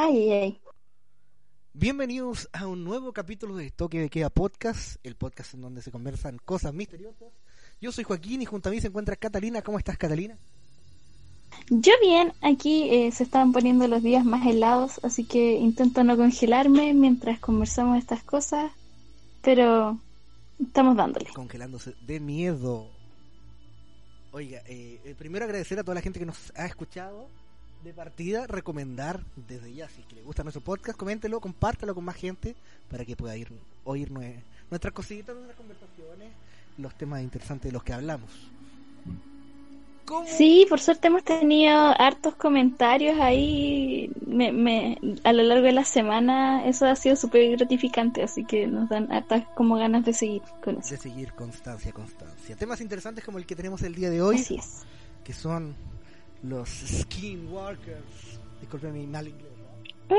Ay, ay. Bienvenidos a un nuevo capítulo de Toque de Queda Podcast, el podcast en donde se conversan cosas misteriosas. Yo soy Joaquín y junto a mí se encuentra Catalina. ¿Cómo estás, Catalina? Yo bien, aquí eh, se estaban poniendo los días más helados, así que intento no congelarme mientras conversamos estas cosas, pero estamos dándole. Congelándose de miedo. Oiga, eh, eh, primero agradecer a toda la gente que nos ha escuchado de partida, recomendar desde ya, si es que le gusta nuestro podcast, coméntelo, compártelo con más gente para que pueda ir oír nue- nuestras cositas, nuestras conversaciones, los temas interesantes de los que hablamos. ¿Cómo? Sí, por suerte hemos tenido hartos comentarios ahí me, me, a lo largo de la semana, eso ha sido súper gratificante, así que nos dan hartas como ganas de seguir con eso. De seguir constancia, constancia. Temas interesantes como el que tenemos el día de hoy, Así es. que son los skinwalkers. Disculpen mi mal inglés. ¿no?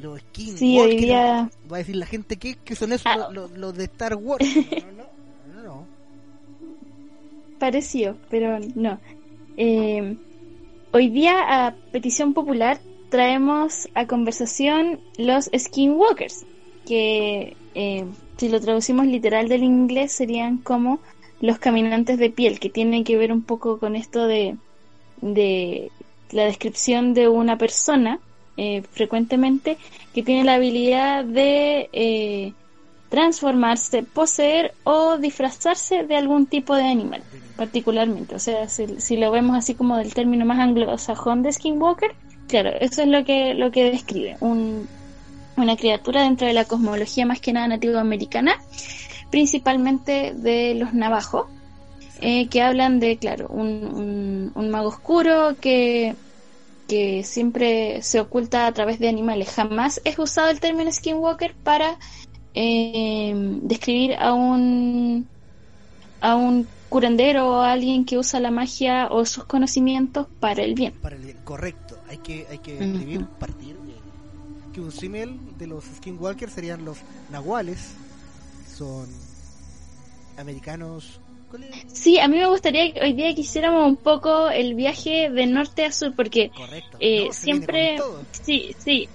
Los skinwalkers. Sí, hoy día Va a decir la gente que, que son esos, Ah. los, los de Star Wars. No, no, no, no, no. pareció, pero no. Eh, hoy día, a petición popular, traemos a conversación los skinwalkers, que eh, si lo traducimos literal del inglés serían como los caminantes de piel, que tienen que ver un poco con esto de, de la descripción de una persona, eh, frecuentemente, que tiene la habilidad de eh, transformarse, poseer o disfrazarse de algún tipo de animal, particularmente. O sea, si, si lo vemos así como del término más anglosajón de Skinwalker, claro, eso es lo que, lo que describe. Un, una criatura dentro de la cosmología más que nada nativoamericana, principalmente de los navajos, eh, que hablan de, claro, un, un, un mago oscuro que que siempre se oculta a través de animales. Jamás es usado el término skinwalker para eh, describir a un a un curandero o a alguien que usa la magia o sus conocimientos para el bien. Para el bien, correcto. Hay que, hay que escribir, partir eh, que un símil de los skinwalkers serían los nahuales. Son americanos. Sí, a mí me gustaría que hoy día que hiciéramos un poco el viaje de norte a sur porque Correcto. Eh, No, siempre, sí, sí,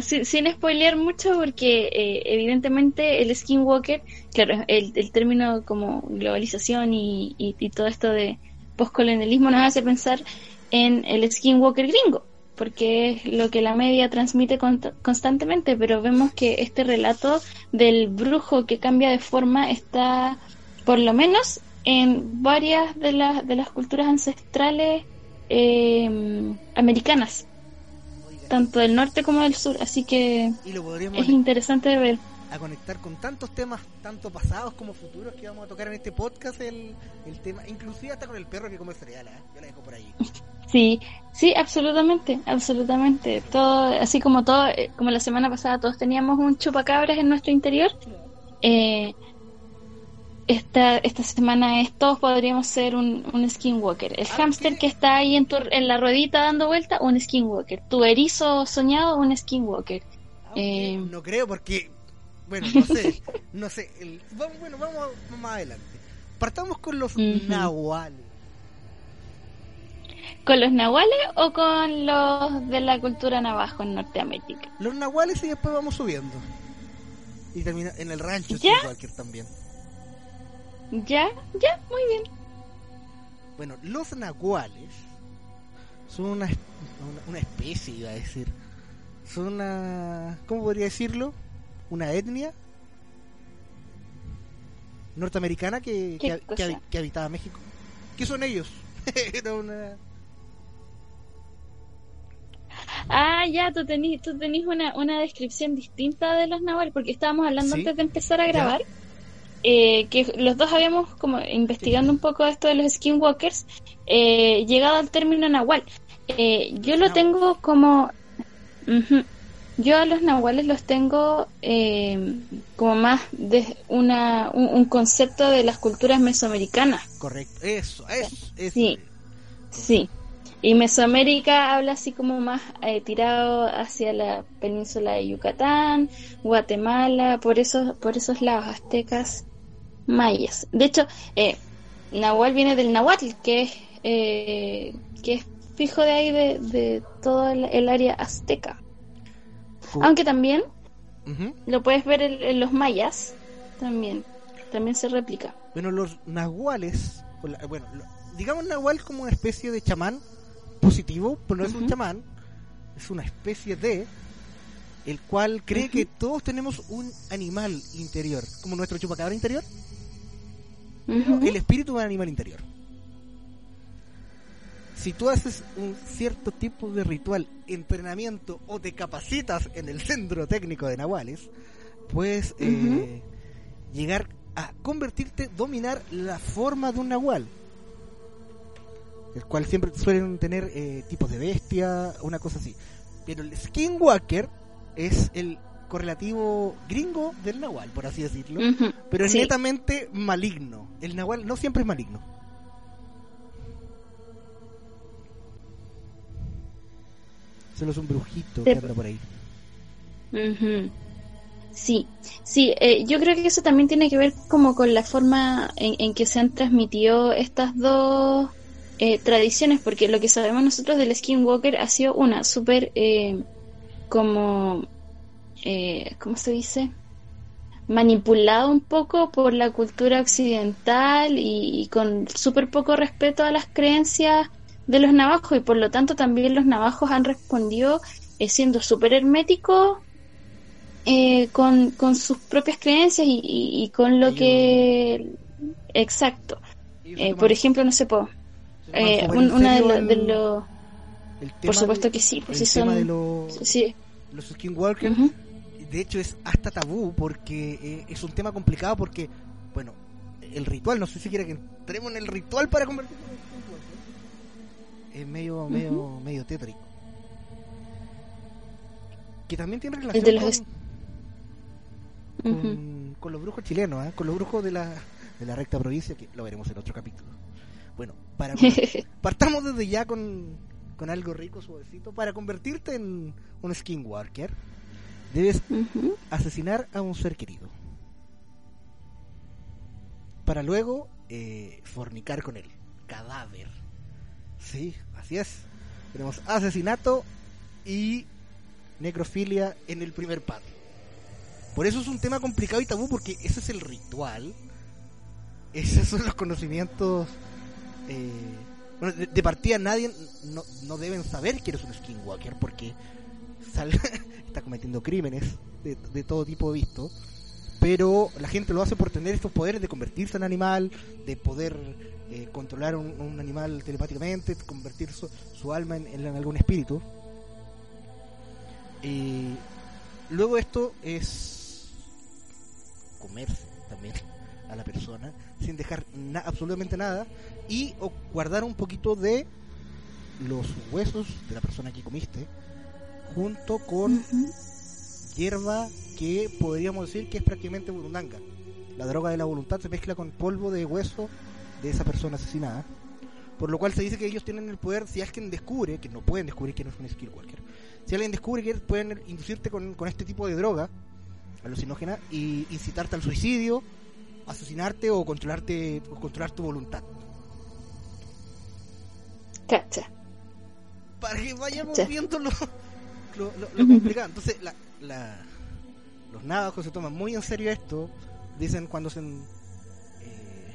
si- sin spoilear mucho porque eh, evidentemente el skinwalker, claro, el, el término como globalización y, y, y todo esto de postcolonialismo nos hace pensar en el skinwalker gringo, porque es lo que la media transmite con- constantemente, pero vemos que este relato del brujo que cambia de forma está, por lo menos, en varias de las, de las culturas ancestrales eh, americanas, tanto del norte como del sur, así que es interesante de ver. a conectar con tantos temas, tanto pasados como futuros que vamos a tocar en este podcast, el, el tema, inclusive hasta con el perro que come cereal, ¿eh? yo la dejo por ahí. Sí, sí, absolutamente, absolutamente. Todo, así como todo, eh, como la semana pasada todos teníamos un chupacabras en nuestro interior, eh, esta, esta semana es todos podríamos ser un, un skinwalker. El Ah, hámster que está ahí en, tu, en la ruedita dando vuelta, un skinwalker. Tu erizo soñado, un skinwalker. Aunque Eh. no creo porque, bueno, no sé, no sé, el- vamos, bueno, vamos más adelante. Partamos con los nahuales. ¿Con los nahuales o con los de la cultura navajo en Norteamérica? Los nahuales y después vamos subiendo. Y termina en el rancho ¿Ya? También. Ya, ya, muy bien. Bueno, los nahuales son una, una, una especie, iba a decir. Son una. ¿Cómo podría decirlo? Una etnia norteamericana que, ¿Qué que, que habitaba México. ¿Qué son ellos? Era una. Ah, ya, tú tenís, tú tenís una, una descripción distinta de los nahuales, porque estábamos hablando Sí. antes de empezar a grabar eh, que los dos habíamos como investigando un poco esto de los skinwalkers, eh, llegado al término nahual. Eh, yo lo tengo como... Yo a los nahuales los tengo eh, como más de una, un, un concepto de las culturas mesoamericanas. Correcto. Eso, eso, eso. Sí. Sí. Y Mesoamérica habla así como más eh, tirado hacia la península de Yucatán, Guatemala, por esos, por esos lados, aztecas, mayas. De hecho, eh, Nahual viene del Nahuatl, que es, eh, que es fijo de ahí de, de todo el, el área azteca. Aunque también lo puedes ver en, en los mayas, también, también se replica. Bueno, los nahuales, bueno, digamos nahual como una especie de chamán positivo, pero no es un chamán, es una especie de el cual cree que todos tenemos un animal interior, como nuestro chupacabra interior, el espíritu de un animal interior. Si tú haces un cierto tipo de ritual, entrenamiento o te capacitas en el centro técnico de Nahuales, puedes eh, llegar a convertirte, dominar la forma de un Nahual. El cual siempre suelen tener eh, tipos de bestia, una cosa así. Pero el Skinwalker es el correlativo gringo del Nahual, por así decirlo pero es Sí. netamente maligno. El Nahual no siempre es maligno. Solo es un brujito que anda por ahí. Ujú. Sí, sí, eh, yo creo que eso también tiene que ver como con la forma en, en que se han transmitido estas dos eh, tradiciones, porque lo que sabemos nosotros del Skinwalker ha sido una súper eh, como, eh, ¿cómo se dice? manipulado un poco por la cultura occidental y, y con súper poco respeto a las creencias de los navajos y por lo tanto también los navajos han respondido eh, siendo súper herméticos eh, con, con sus propias creencias y, y- y con lo que... Exacto. Eh, por ejemplo, no sé, po, eh, un- una de, de los... Por supuesto de- que sí, pues el sí tema son... de los, Sí. los Skinwalkers. ujú. De hecho, es hasta tabú porque eh, es un tema complicado porque, bueno, el ritual, no sé si quiere que entremos en el ritual para convertirnos en Skinwalker. Es medio, medio, medio tétrico. Que también tiene relación los con los brujos chilenos, ¿eh? con los brujos de la, de la recta provincia, que lo veremos en otro capítulo. Bueno, para partamos desde ya con, con algo rico, suavecito. Para convertirte en un skinwalker, debes asesinar a un ser querido. Para luego eh, fornicar con él. Cadáver. Sí, así es. Tenemos asesinato y necrofilia en el primer paso. Por eso es un tema complicado y tabú, porque ese es el ritual. Esos son los conocimientos. Eh, bueno, de, partida nadie no, no deben saber que eres un skinwalker, porque sal- está cometiendo crímenes de, de todo tipo visto. Pero la gente lo hace por tener estos poderes de convertirse en animal, de poder eh, controlar un, un animal telepáticamente, convertir su, su alma en, en algún espíritu. Y luego esto es comerse también a la persona sin dejar na- absolutamente nada y o guardar un poquito de los huesos de la persona que comiste junto con hierba que podríamos decir que es prácticamente burundanga. La droga de la voluntad se mezcla con polvo de hueso de esa persona asesinada. Por lo cual se dice que ellos tienen el poder, si alguien descubre, que no pueden descubrir que no es un Skillwalker, si alguien descubre que pueden inducirte con, con este tipo de droga alucinógena y incitarte al suicidio, asesinarte o controlarte o controlar tu voluntad. Cacha. para que vayamos viendo lo, lo, lo- complicado. Entonces, la, la- los navajos se toman muy en serio esto. Dicen cuando hacen. eh,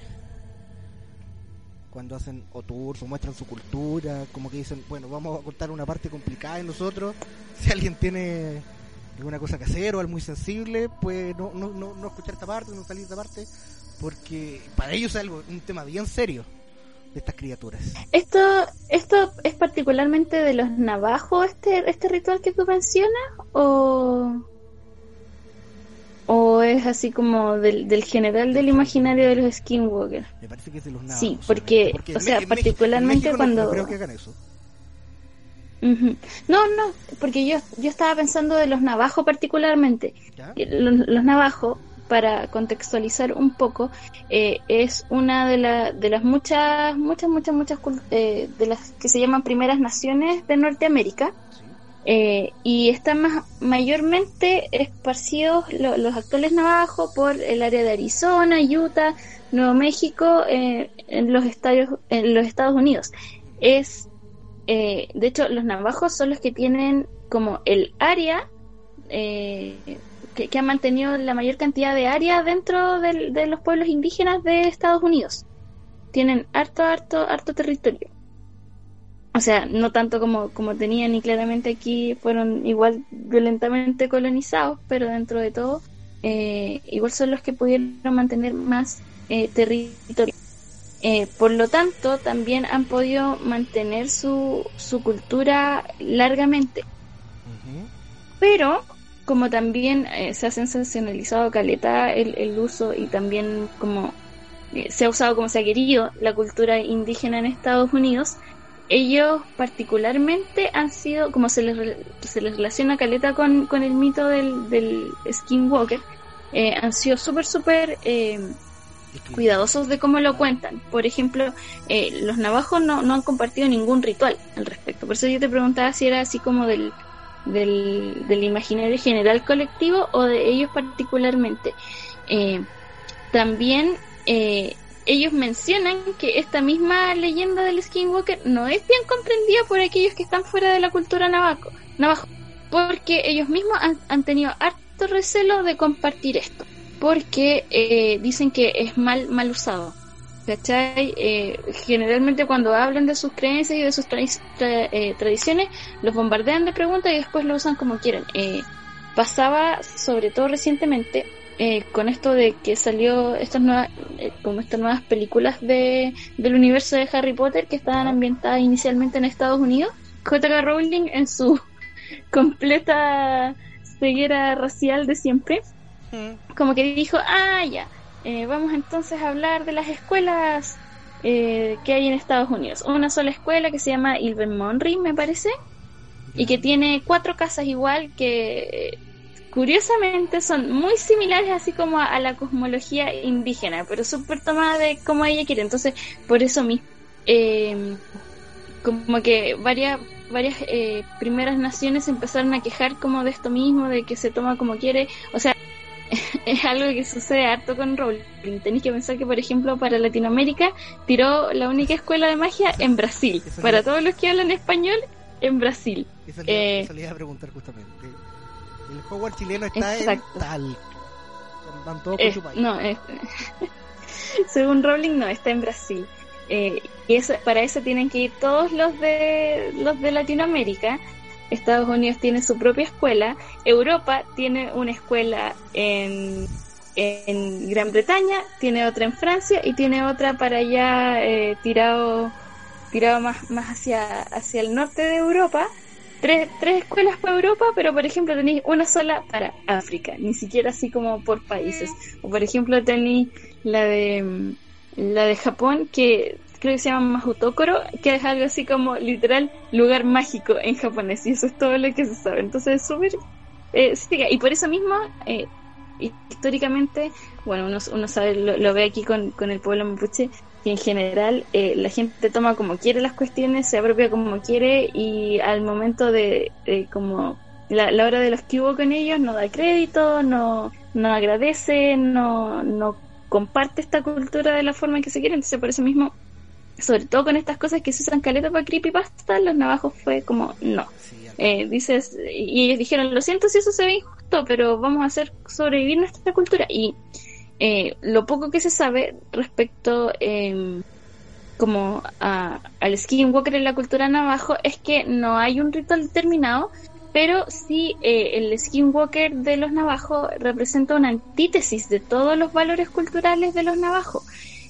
cuando hacen o tours o muestran su cultura, como que dicen, bueno, vamos a contar una parte complicada de nosotros. Si alguien tiene alguna cosa que hacer o algo muy sensible, pues no, no, no, no escuchar esta parte, no salir de esta parte, porque para ellos es algo, un tema bien serio de estas criaturas. Esto, esto es particularmente de los navajos, este, este ritual que tú mencionas, o, ¿O es así como del, del general del imaginario de los skinwalkers? Me parece que es de los navajos. Sí, porque, porque o sea, en particularmente en México no- cuando... No creo que hagan eso. No, no, porque yo, yo estaba pensando de los navajos particularmente. ¿Ya? Los, los navajos, para contextualizar un poco, eh, es una de, la- de las muchas, muchas, muchas, muchas eh, de las que se llaman primeras naciones de Norteamérica. Eh, y están más, mayormente esparcidos lo- los actuales navajos por el área de Arizona, Utah, Nuevo México, eh, en los estados en los Estados Unidos. Es eh, de hecho los navajos son los que tienen como el área eh, que, que ha mantenido la mayor cantidad de área dentro de los pueblos indígenas de Estados Unidos. Tienen harto, harto, harto territorio. O sea, no tanto como, como tenían y claramente aquí fueron igual violentamente colonizados, pero dentro de todo, eh, igual son los que pudieron mantener más eh, territorio. Eh, por lo tanto, también han podido mantener su, su cultura largamente. Pero, como también eh, se ha sensacionalizado caleta el, el uso y también como eh, se ha usado como se ha querido la cultura indígena en Estados Unidos, ellos particularmente han sido, como se les, re- se les relaciona caleta con, con el mito del, del skinwalker, eh, han sido súper, súper cuidadosos de cómo lo cuentan. Por ejemplo, eh, los navajos no, han compartido ningún ritual al respecto. Por eso yo te preguntaba si era así como del, del, del imaginario general colectivo o de ellos particularmente. Eh, también eh, ellos mencionan que esta misma leyenda del Skinwalker no es bien comprendida por aquellos que están fuera de la cultura navajo, navajo porque ellos mismos han, han tenido harto recelo de compartir esto porque eh, dicen que es mal mal usado. ¿Cachai? Eh, generalmente cuando hablan de sus creencias y de sus tra- tra- eh, tradiciones, los bombardean de preguntas y después lo usan como quieren. Eh, pasaba, sobre todo recientemente, eh, con esto de que salió estas nuevas, eh, como estas nuevas películas de, del universo de Harry Potter que estaban ambientadas inicialmente en Estados Unidos. J.K. Rowling en su completa ceguera racial de siempre Como que dijo, ah, ya, eh, vamos entonces a hablar de las escuelas eh, que hay en Estados Unidos. Una sola escuela que se llama Ilvermonry, me parece, y que tiene cuatro casas igual que curiosamente son muy similares así como a, a la cosmología indígena, pero súper tomada de como ella quiere. Entonces, por eso mismo, eh, como que varias varias eh, primeras naciones empezaron a quejar como de esto mismo, de que se toma como quiere. O sea, es algo que sucede harto con Rowling. Tenéis que pensar que, por ejemplo, para Latinoamérica tiró la única escuela de magia en Brasil. Para todos los que hablan español, en Brasil. Le, Eh, eso le iba a preguntar justamente. El Hogwarts chileno está Exacto. en. Van todos Eh, por su país. no, eh, según Rowling no, está en Brasil. Eh, y eso, para eso tienen que ir todos los de los de Latinoamérica. Estados Unidos tiene su propia escuela. Europa tiene una escuela en, en Gran Bretaña, tiene otra en Francia y tiene otra para allá eh, tirado tirado más, más hacia, hacia el norte de Europa. Tres, tres escuelas para Europa, pero por ejemplo tenéis una sola para África, ni siquiera así como por países. O por ejemplo tenéis la de la de Japón que creo que se llama Mahutokoro, que es algo así como literal lugar mágico en japonés y eso es todo lo que se sabe. Entonces es súper eh, y por eso mismo eh, históricamente, bueno, uno, sabe, lo, ve aquí con, con el pueblo mapuche, que en general eh, la gente toma como quiere las cuestiones, se apropia como quiere y al momento de como la, la hora de los que hubo con ellos no da crédito, no, no agradece, no, no comparte esta cultura de la forma en que se quiere, entonces por eso mismo, sobre todo con estas cosas que se usan caleta para creepypasta, los navajos fue como no. Eh, dices, y ellos dijeron, lo siento si eso se ve injusto, pero vamos a hacer sobrevivir nuestra cultura. Y eh, lo poco que se sabe respecto eh, como a, al skinwalker en la cultura navajo es que no hay un ritual determinado, pero sí eh, el skinwalker de los navajos representa una antítesis de todos los valores culturales de los navajos.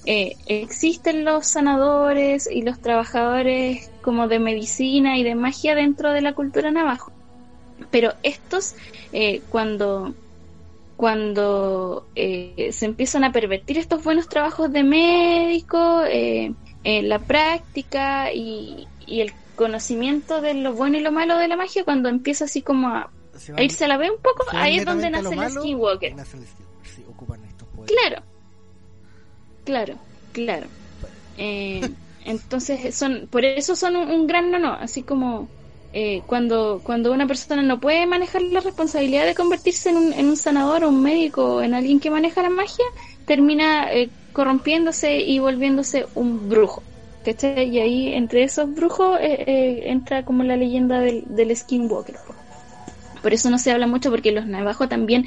Eh, existen los sanadores y los trabajadores como de medicina y de magia dentro de la cultura navajo. Pero estos, eh, cuando cuando eh, se empiezan a pervertir estos buenos trabajos de médico, eh, la práctica y, el conocimiento de lo bueno y lo malo de la magia, cuando empieza así como a, irse a la vez un poco, ahí es donde nace el Skinwalker. Claro, claro, claro. Eh, entonces, son por eso son un, gran no, no, así como eh, cuando, cuando una persona no puede manejar la responsabilidad de convertirse en un, en un sanador o un médico o en alguien que maneja la magia, termina eh, corrompiéndose y volviéndose un brujo. ¿Cachai? Y ahí entre esos brujos eh, entra como la leyenda del, del Skinwalker. Por eso no se habla mucho porque los navajos también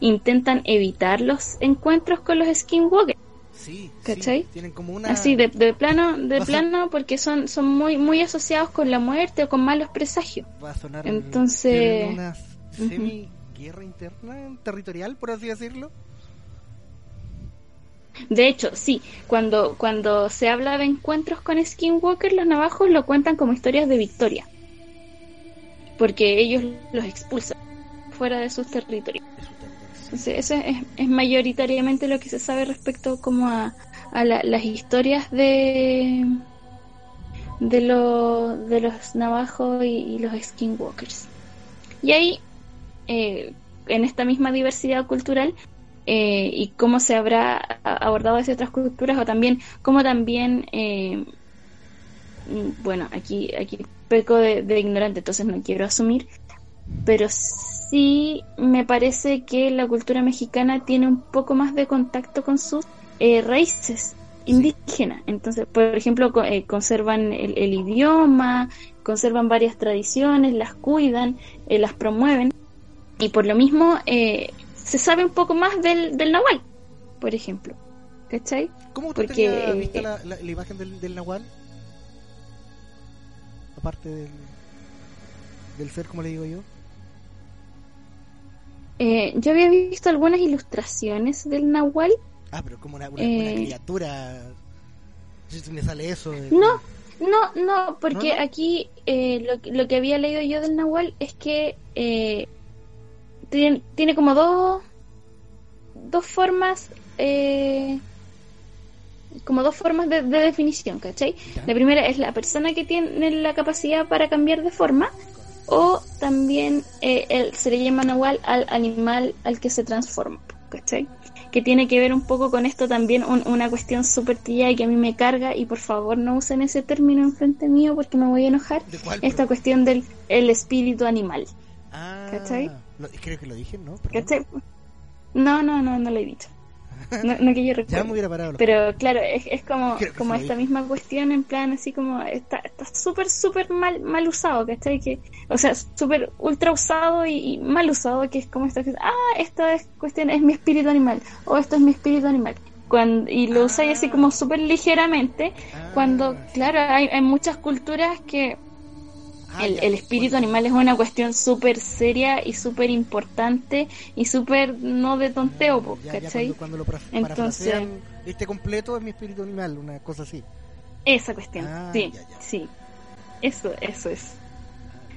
intentan evitar los encuentros con los Skinwalkers. Sí, ¿cachai? tienen como una... Así, de, plano, de plano, porque son, son muy, muy asociados con la muerte o con malos presagios. Va a sonar Entonces... una semi-guerra interna, territorial, por así decirlo. De hecho, sí, cuando, cuando se habla de encuentros con Skinwalker, los navajos lo cuentan como historias de victoria. Porque ellos los expulsan fuera de sus territorios eso es, mayoritariamente lo que se sabe respecto como a, las historias de de, de los navajos y, los skinwalkers. Y ahí, eh, en esta misma diversidad cultural, eh, y cómo se habrá abordado desde otras culturas, o también cómo también, eh, bueno, aquí, aquí peco de, de ignorante, entonces no quiero asumir, pero sí me parece que la cultura mexicana tiene un poco más de contacto con sus eh, raíces indígenas. Entonces, por ejemplo, eh, conservan el, idioma, conservan varias tradiciones, las cuidan, eh, las promueven. Y por lo mismo se sabe un poco más del, del nahual, por ejemplo. ¿Cachai? ¿Cómo usted Porque, visto la, la, imagen del, del nahual? Aparte del, del ser, como le digo yo. Eh, yo había visto algunas ilustraciones del Nahual. Ah, pero como una, eh, criatura. Si me sale eso. No, no, no, porque aquí eh, lo, lo, que había leído yo del Nahual es que tiene, tiene, como dos, dos formas. como dos formas de, definición, ¿cachai? La primera es la persona que tiene la capacidad para cambiar de forma o también eh, se le llama nahual al animal al que se transforma, ¿cachai? Que tiene que ver un poco con esto también, una cuestión súper tía y que a mí me carga, y por favor no usen ese término en frente mío porque me voy a enojar. Esta cuestión del el espíritu animal. Ah, ¿Cachai? creo que lo dije, ¿no? No, no, no, no lo he dicho. No, que yo recuerde. Pero claro, es, es como, como esta misma cuestión en plan así como está está súper, súper mal, mal usado, ¿cachai? Que, o sea, súper ultra usado y, mal usado, que es como esta ah, esta es, cuestión es mi espíritu animal, o esto es mi espíritu animal. Cuando, y lo usáis así como súper ligeramente, cuando, ah. claro, hay, hay muchas culturas que Ah, el, espíritu animal es una cuestión súper seria y súper importante y súper no de tonteo, ¿cachai? cuando, lo Entonces, este completo es mi espíritu animal, una cosa así. Esa cuestión, ah, sí, sí. Eso, eso es.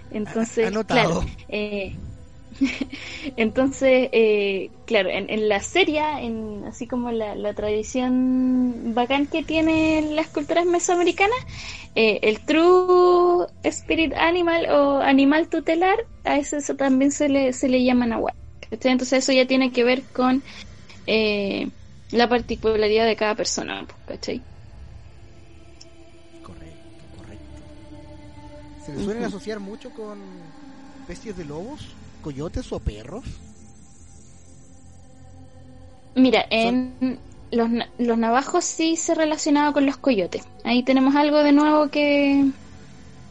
Entonces, claro, eh, Entonces, eh, claro, en, la serie, en, así como la, tradición bacán que tienen las culturas mesoamericanas, eh, el True Spirit Animal o animal tutelar, a eso, también se le, se le llama Nahual. Entonces eso ya tiene que ver con eh, la particularidad de cada persona, ¿cachai? Correcto, correcto. ¿Se le suelen asociar mucho con especies de lobos? Coyotes o perros? Mira, en los, los navajos sí se relacionaba con los coyotes. Ahí tenemos algo de nuevo que,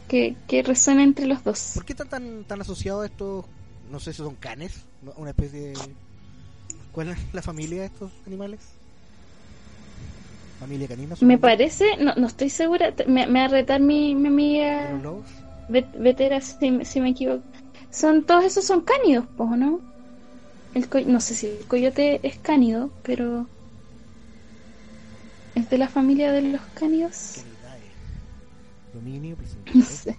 que, resuena entre los dos. ¿Por qué están tan, tan asociados estos, no sé si son canes, una especie de... ¿Cuál es la familia de estos animales? ¿Familia canina? Me parece, no, no estoy segura, me, me va a retar mi, mi amiga Vetera si, si me equivoco. Son, todos esos son cánidos, ¿no? El no sé si el coyote es cánido, pero es de la familia de los cánidos. No sé.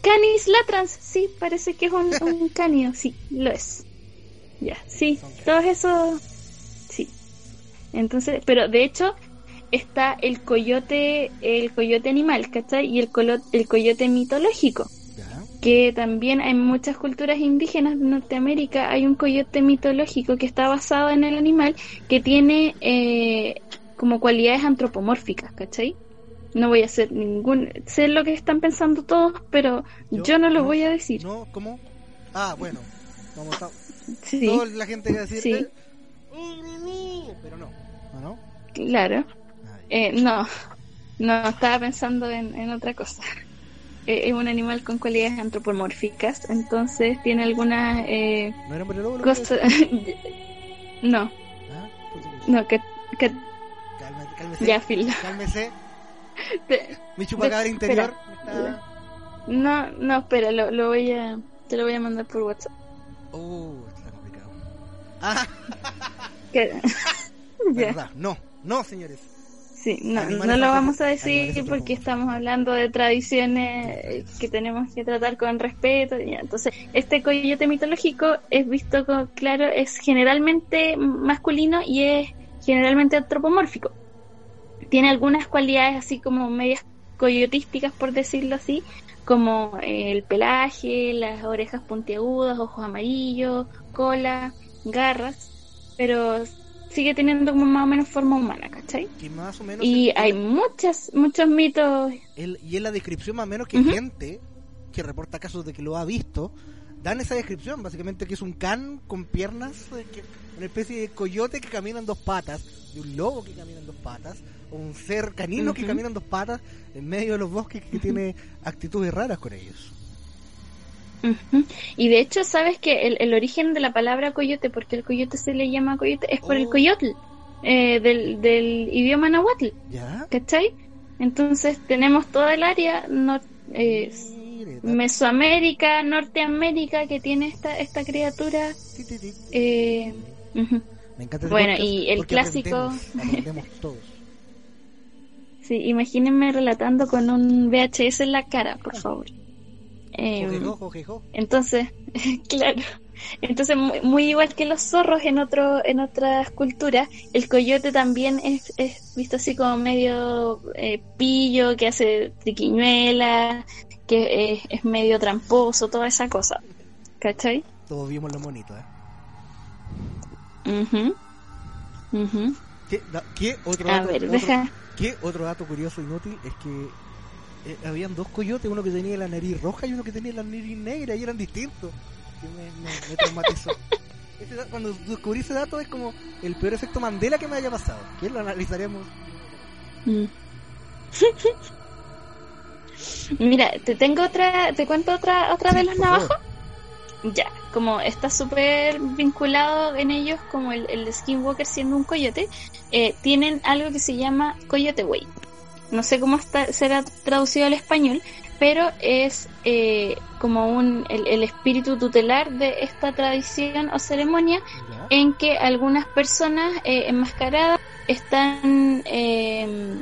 Canis latrans, sí, parece que es un, un cánido, sí, lo es. Ya, sí, todos esos, sí. Entonces, pero de hecho está el coyote, el coyote animal, ¿cachai? Y el, colo- el coyote mitológico. Que también en muchas culturas indígenas de Norteamérica hay un coyote mitológico que está basado en el animal que tiene eh, como cualidades antropomórficas, ¿cachai? No voy a hacer ningún... Sé lo que están pensando todos, pero yo, no lo voy a decir. No, ¿cómo? Ah, bueno. Sí, Toda la gente va a decir. Sí. eh, pero no. ¿No? no? claro. Ah. Eh, no, no, estaba pensando en, en otra cosa. Eh, es un animal con cualidades antropomórficas, entonces tiene algunas eh, ¿No cosas... no? Ah, no, que, que Cálmese, cálmese. ya, Phil. Cálmese. Te- Mi chupacabra interior. Está... No, no, espera, lo, lo voy a... Te lo voy a mandar por WhatsApp. Uh, está complicado. Ah, ya, verdad. No, no, señores. Sí, no, no lo vamos a decir porque estamos hablando de tradiciones que tenemos que tratar con respeto. ya. Entonces, este coyote mitológico es visto con, claro, es generalmente masculino y es generalmente antropomórfico. Tiene algunas cualidades así como medias coyotísticas, por decirlo así, como eh, el pelaje, las orejas puntiagudas, ojos amarillos, cola, garras, pero sigue teniendo como más o menos forma humana, ¿cachai? Que más o menos. Y el- hay muchas, muchos mitos. el- y en la descripción, más o menos, que gente que reporta casos de que lo ha visto, dan esa descripción. Básicamente, que es un can con piernas, eh, que, una especie de coyote que camina en dos patas, de un lobo que camina en dos patas, o un ser canino que camina en dos patas en medio de los bosques que tiene actitudes raras con ellos. Y de hecho, sabes que el, el origen de la palabra coyote, porque el coyote se le llama coyote, es por el Oh. coyotl, eh, del, del idioma nahuatl, ¿Ya? ¿cachai? Entonces tenemos toda el área nor- eh, Mesoamérica, Norteamérica, que tiene esta, esta criatura. eh, ujú. Me encanta bueno, podcast y el clásico- Aprendemos, aprendemos todos. Sí, imagínense relatando con un VHS en la cara, por favor. Eh, jojejo. Entonces, claro. Entonces, muy, muy igual que los zorros en otro, en otras culturas, el coyote también es, es visto así como medio eh, pillo, que hace triquiñuela, que es, es medio tramposo, toda esa cosa. ¿Cachai? Todos vimos lo bonito, ¿eh? Ujú. Ujú. ¿Qué, da- qué otro, A dato, ver, otro- deja. qué otro dato curioso inútil es que eh, habían dos coyotes, uno que tenía la nariz roja y uno que tenía la nariz negra y eran distintos. Que me, me- me traumatizó. Este cuando descubrí ese dato es como el peor efecto Mandela que me haya pasado. Que lo analizaremos. Mm. Mira, te tengo otra, te cuento otra, otra Sí, de los navajos. Ya, como está súper vinculado en ellos, como el, el Skinwalker siendo un coyote, eh, tienen algo que se llama Coyote Way. No sé cómo está, será traducido al español, pero es eh, como un, el, el espíritu tutelar de esta tradición o ceremonia en que algunas personas eh, enmascaradas están eh,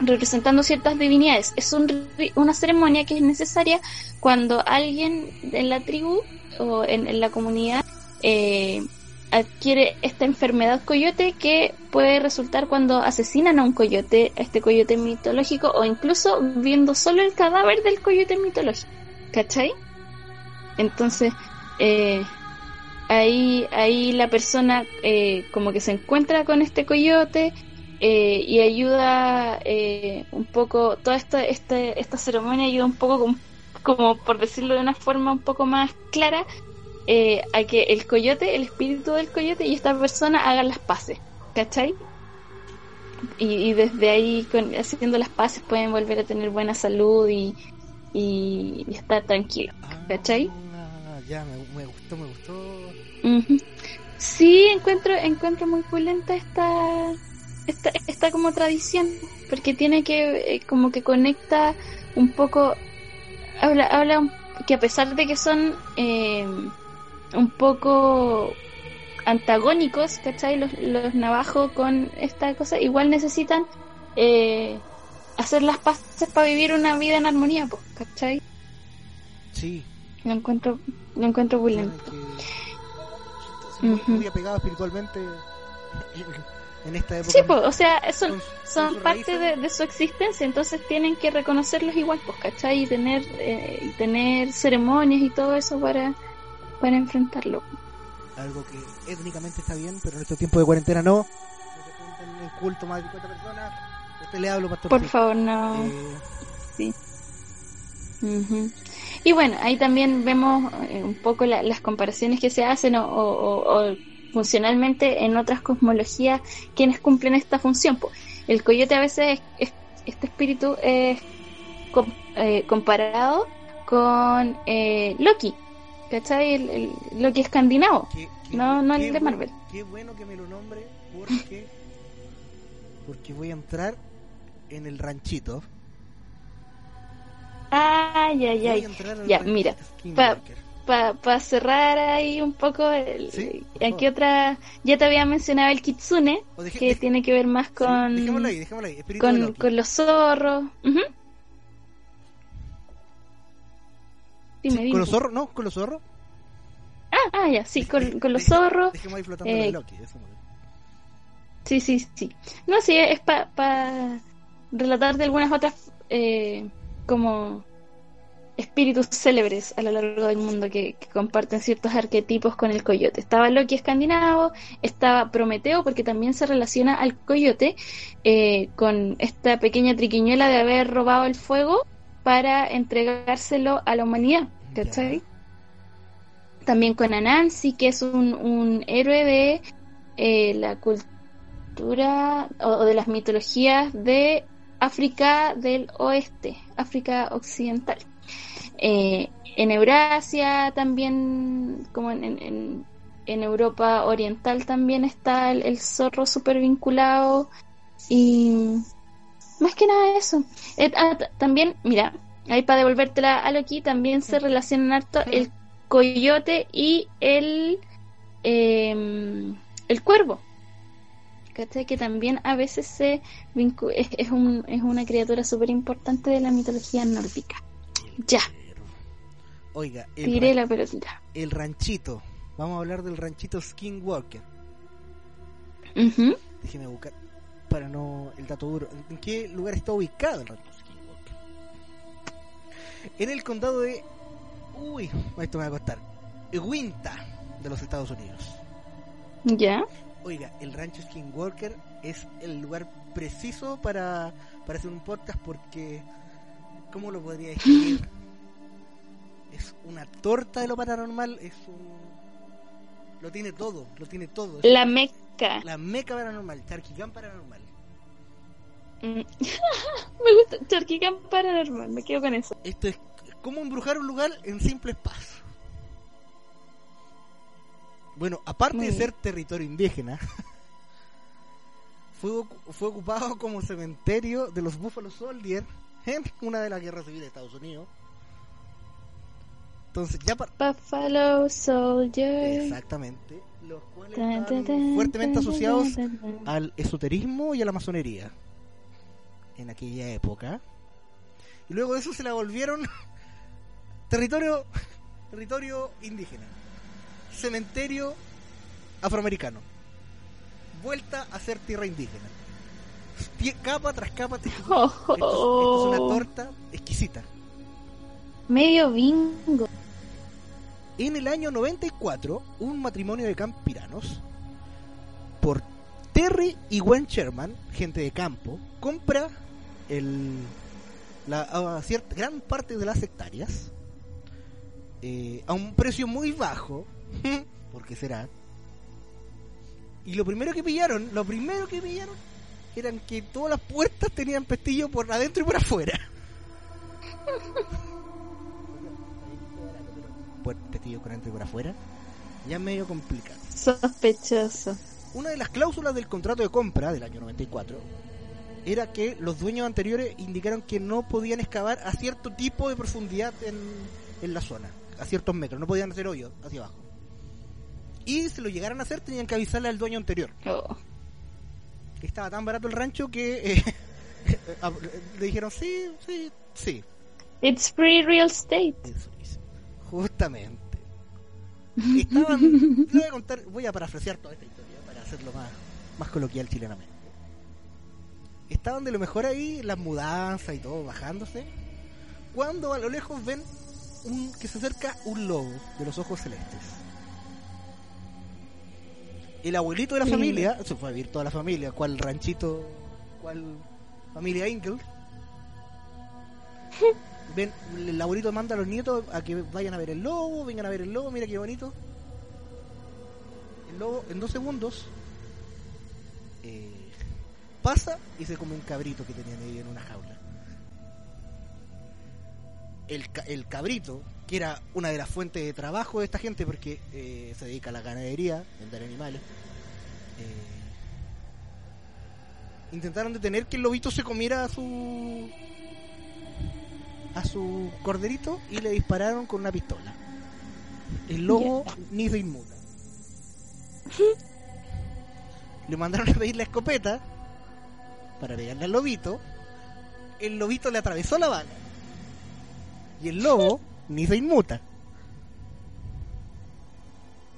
representando ciertas divinidades. Es un una ceremonia que es necesaria cuando alguien en la tribu o en, en la comunidad eh, adquiere esta enfermedad coyote que puede resultar cuando asesinan a un coyote, a este coyote mitológico, o incluso viendo solo el cadáver del coyote mitológico. ¿Cachai? Entonces, eh, ahí, ahí la persona eh, como que se encuentra con este coyote eh, y ayuda eh, un poco, toda esta, este, esta ceremonia ayuda un poco como, como por decirlo de una forma un poco más clara eh, a que el coyote, el espíritu del coyote y esta persona hagan las paces, ¿cachai? Y, y desde ahí, con, haciendo las paces, pueden volver a tener buena salud y, y, y estar tranquilos, ¿cachai? Ah, ya, me, me gustó, me gustó. Ujú. Sí, encuentro, encuentro muy pulenta esta, esta, esta como tradición, porque tiene que, eh, como que conecta un poco, habla, habla que a pesar de que son eh, un poco antagónicos, ¿cachai? Los, los navajos con esta cosa, igual necesitan eh, hacer las paces para vivir una vida en armonía, pues, ¿cachai? Sí. Lo encuentro, lo encuentro que- muy, Ujú. muy apegados espiritualmente en, esta época. Sí, pues, o sea, son, son parte de, su existencia, entonces tienen que reconocerlos igual, pues, ¿cachai? Y tener, eh, y tener ceremonias y todo eso para, para enfrentarlo. Algo que étnicamente está bien, pero en estos tiempos de cuarentena no. En culto más de 50 personas. Usted le hablo, pastor. Por favor, no. Eh, Sí. Ujú. Y bueno, ahí también vemos eh, un poco la- las comparaciones que se hacen o, o- o- funcionalmente en otras cosmologías quienes cumplen esta función. El coyote a veces, es- es- este espíritu es com- eh, comparado con eh, Loki, ¿cachai? El, el Loki escandinavo. qué- qué- No, no el qué de bueno- Marvel. Qué bueno que me lo nombre porque, porque voy a entrar en el ranchito. Ay, ay, ay. Ya, ranchito mira. Para cerrar ahí un poco, el, Sí, por aquí otra, ya te había mencionado el kitsune, O deje- que deje- tiene que ver más sí, con, dejémoslo ahí, dejémoslo ahí. Espíritu de con, con los zorros. Ujú. Dime, Sí, dime. ¿Con los zorros? ¿No? ¿Con los zorros? Ah, ah, ya, sí, con, con los zorros. Dejemos ahí flotando eh, Loki. Eso Sí, sí, sí. No, sí, es para relatar de algunas otras eh, como espíritus célebres a lo largo del mundo que, que comparten ciertos arquetipos con el coyote. Estaba Loki escandinavo, estaba Prometeo, porque también se relaciona al coyote eh, con esta pequeña triquiñuela de haber robado el fuego para entregárselo a la humanidad. También con Anansi, que es un, héroe de eh, la cultura o, de las mitologías de África del Oeste, África Occidental. Eh, en Eurasia también, como en, Europa Oriental también está el, el zorro súper vinculado y más que nada eso. Eh, ah, también, mira, ahí para devolvértela a Loki, también se relacionan harto el coyote y el em, el cuervo. ¿Cachai? Que también a veces se vincu- es, es, un- es una criatura súper importante de la mitología nórdica. Ya, Oiga, el, tiré ran- la pelotita. el ranchito. Vamos a hablar del ranchito Skinwalker. Ujú. Déjeme buscar para no el dato duro. ¿En qué lugar está ubicado el ranchito Skinwalker? En el condado de. Uy, esto me va a costar. Winta de los Estados Unidos. Ya. Oiga, el rancho Skinwalker es el lugar preciso para, para hacer un podcast porque, ¿cómo lo podría describir? Es una torta de lo paranormal, es un... Lo tiene todo, lo tiene todo. La meca. la meca paranormal, Charquicán paranormal. Mm. me gusta. Charquicán paranormal, me quedo con eso. Esto es como embrujar un lugar en simples pasos. Bueno, aparte Muy de bien. ser territorio indígena, fue, fue ocupado como cementerio de los Buffalo Soldiers en una de las guerras civiles de Estados Unidos. Entonces, ya para... Buffalo Soldier. Exactamente. Los cuales fuertemente asociados al esoterismo y a la masonería en aquella época. Y luego de eso se la volvieron territorio territorio indígena. Cementerio afroamericano. Vuelta a ser tierra indígena. Capa tras capa. Esto, esto es- esto es una torta exquisita. Medio bingo. En el año 94, un matrimonio de campiranos, por Terry y Gwen Sherman, gente de campo, compra el, la, a cierta, gran parte de las hectáreas eh, a un precio muy bajo, porque será. Y lo primero que pillaron, lo primero que pillaron, eran que todas las puertas tenían pestillo por adentro y por afuera. Pestillo por adentro y por afuera, ya medio complicado. Sospechoso. Una de las cláusulas del contrato de compra del año 94 era que los dueños anteriores indicaron que no podían excavar a cierto tipo de profundidad en, en la zona, a ciertos metros, no podían hacer hoyos hacia abajo. Y si lo llegaran a hacer tenían que avisarle al dueño anterior. Oh. Estaba tan barato el rancho que eh, le dijeron sí, sí, sí. It's free real estate. Justamente. Estaban, le voy a contar, voy a parafrasear toda esta historia para hacerlo más, más coloquial chilenamente. Estaban de lo mejor ahí, las mudanzas y todo bajándose, cuando a lo lejos ven un, que se acerca un lobo de los ojos celestes. El abuelito de la familia, se fue a vivir toda la familia, cual ranchito, cual familia Inkel. Ven, el abuelito manda a los nietos a que vayan a ver el lobo, vengan a ver el lobo, mira qué bonito. El lobo en dos segundos pasa y se come un cabrito que tenían ahí en una jaula. El, el cabrito, que era una de las fuentes de trabajo de esta gente porque eh, se dedica a la ganadería, vender animales, eh, intentaron detener que el lobito se comiera a su a su corderito y le dispararon con una pistola. El lobo ni se inmuta. Le mandaron a pedir la escopeta para pegarle al lobito. El lobito le atravesó la bala. Y el lobo ni se inmuta.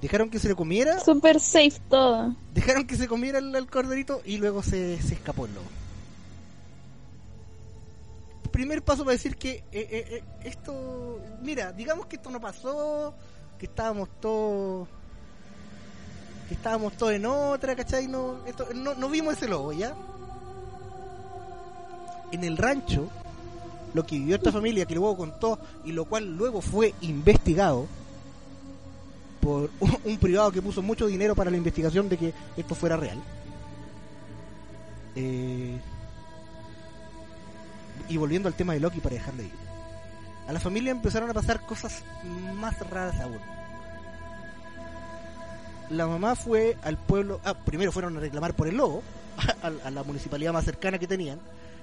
Dejaron que se le comiera, Super safe todo. dejaron que se comiera el, el corderito y luego se, se escapó el lobo. Primer paso para decir que eh, eh, eh, esto, mira, digamos que esto no pasó, que estábamos todos, que estábamos todos en otra, ¿cachai? No, esto, no, no vimos ese lobo, ¿ya? En el rancho, lo que vivió esta familia, que luego contó y lo cual luego fue investigado por un, privado que puso mucho dinero para la investigación de que esto fuera real. Eh, y volviendo al tema de Loki para dejar de ir. A la familia empezaron a pasar cosas más raras aún. La mamá fue al pueblo, ah, primero fueron a reclamar por el lobo, a, a la municipalidad más cercana que tenían,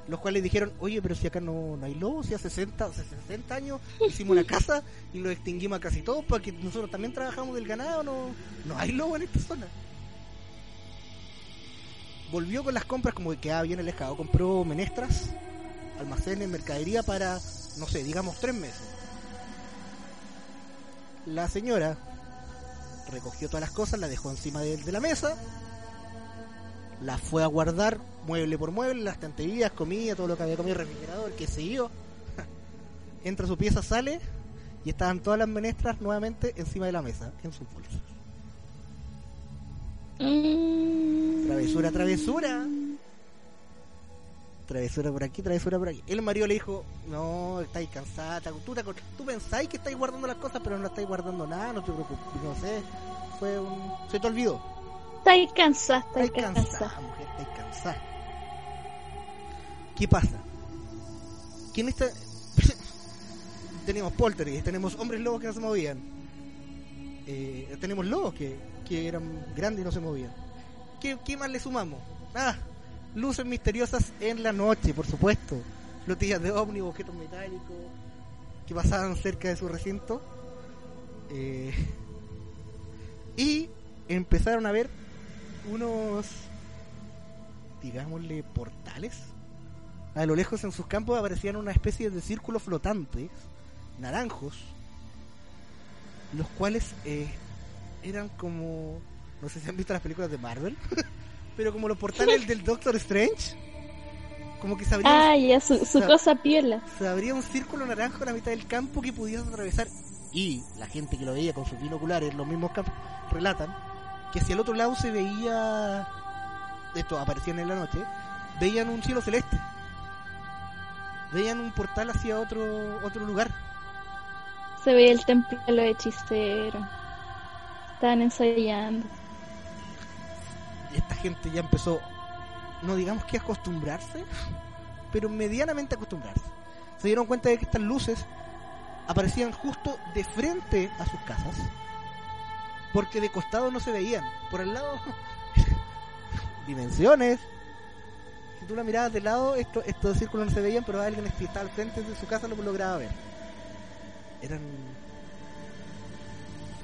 los cuales dijeron, oye, pero si acá no, hay lobos, si hace 60, hace 60 años hicimos una casa y lo extinguimos a casi todos porque nosotros también trabajamos del ganado, no, no hay lobo en esta zona. Volvió con las compras como que quedaba bien el escado, compró menestras, almacenes, mercadería para, no sé, digamos tres meses. La señora recogió todas las cosas, la dejó encima de, de la mesa, la fue a guardar mueble por mueble, las estanterías, comida, todo lo que había comido, refrigerador, que se yo. Entra a su pieza, sale y estaban todas las menestras nuevamente encima de la mesa, en sus bolsas. Mm. Travesura, travesura. Travesura por aquí, travesura por aquí. El marido le dijo, no, estáis cansada, tú, tú pensáis que estáis guardando las cosas, pero no estáis guardando nada, no te preocupes, no sé. Fue un... Se te olvidó. Estáis cansada, estáis Estáis cansada. cansada, mujer, estáis cansada. ¿Qué pasa? Que en esta... tenemos poltergeist, tenemos hombres lobos que no se movían. Eh, tenemos lobos que, que eran grandes y no se movían. ¿Qué, qué más le sumamos? Ah, luces misteriosas en la noche, por supuesto. Flotillas de ovni, objetos metálicos que pasaban cerca de su recinto. Eh, y empezaron a ver unos, digámosle, portales. A lo lejos en sus campos aparecían una especie de círculos flotantes, naranjos, los cuales eh, eran como, no sé si han visto las películas de Marvel, pero como los portales del Doctor Strange, como que se abría, Ah, ya, su, su Sa- cosa piola. se abría un círculo naranjo en la mitad del campo que pudieras atravesar. Y la gente que lo veía con sus binoculares, los mismos campos, relatan que hacia el otro lado se veía, esto aparecían en la noche, veían un cielo celeste. Veían un portal hacia otro otro lugar. Se ve el templo de los hechiceros. Estaban ensayando. Y esta gente ya empezó, no digamos que acostumbrarse, pero medianamente acostumbrarse. Se dieron cuenta de que estas luces aparecían justo de frente a sus casas, porque de costado no se veían. Por el lado, dimensiones. Si tú la mirabas de lado, esto, estos círculos no se veían, pero alguien que estaba al frente de su casa lo lograba ver. Eran.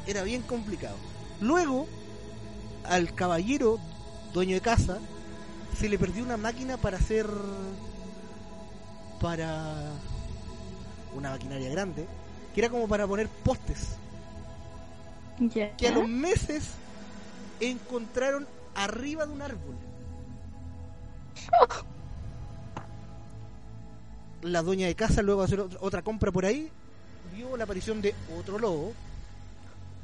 Era bien complicado. Luego, al caballero dueño de casa se le perdió una máquina para hacer para una maquinaria grande que era como para poner postes Que a los meses encontraron arriba de un árbol. La dueña de casa, luego de hacer otra, compra por ahí, vio la aparición de otro lobo.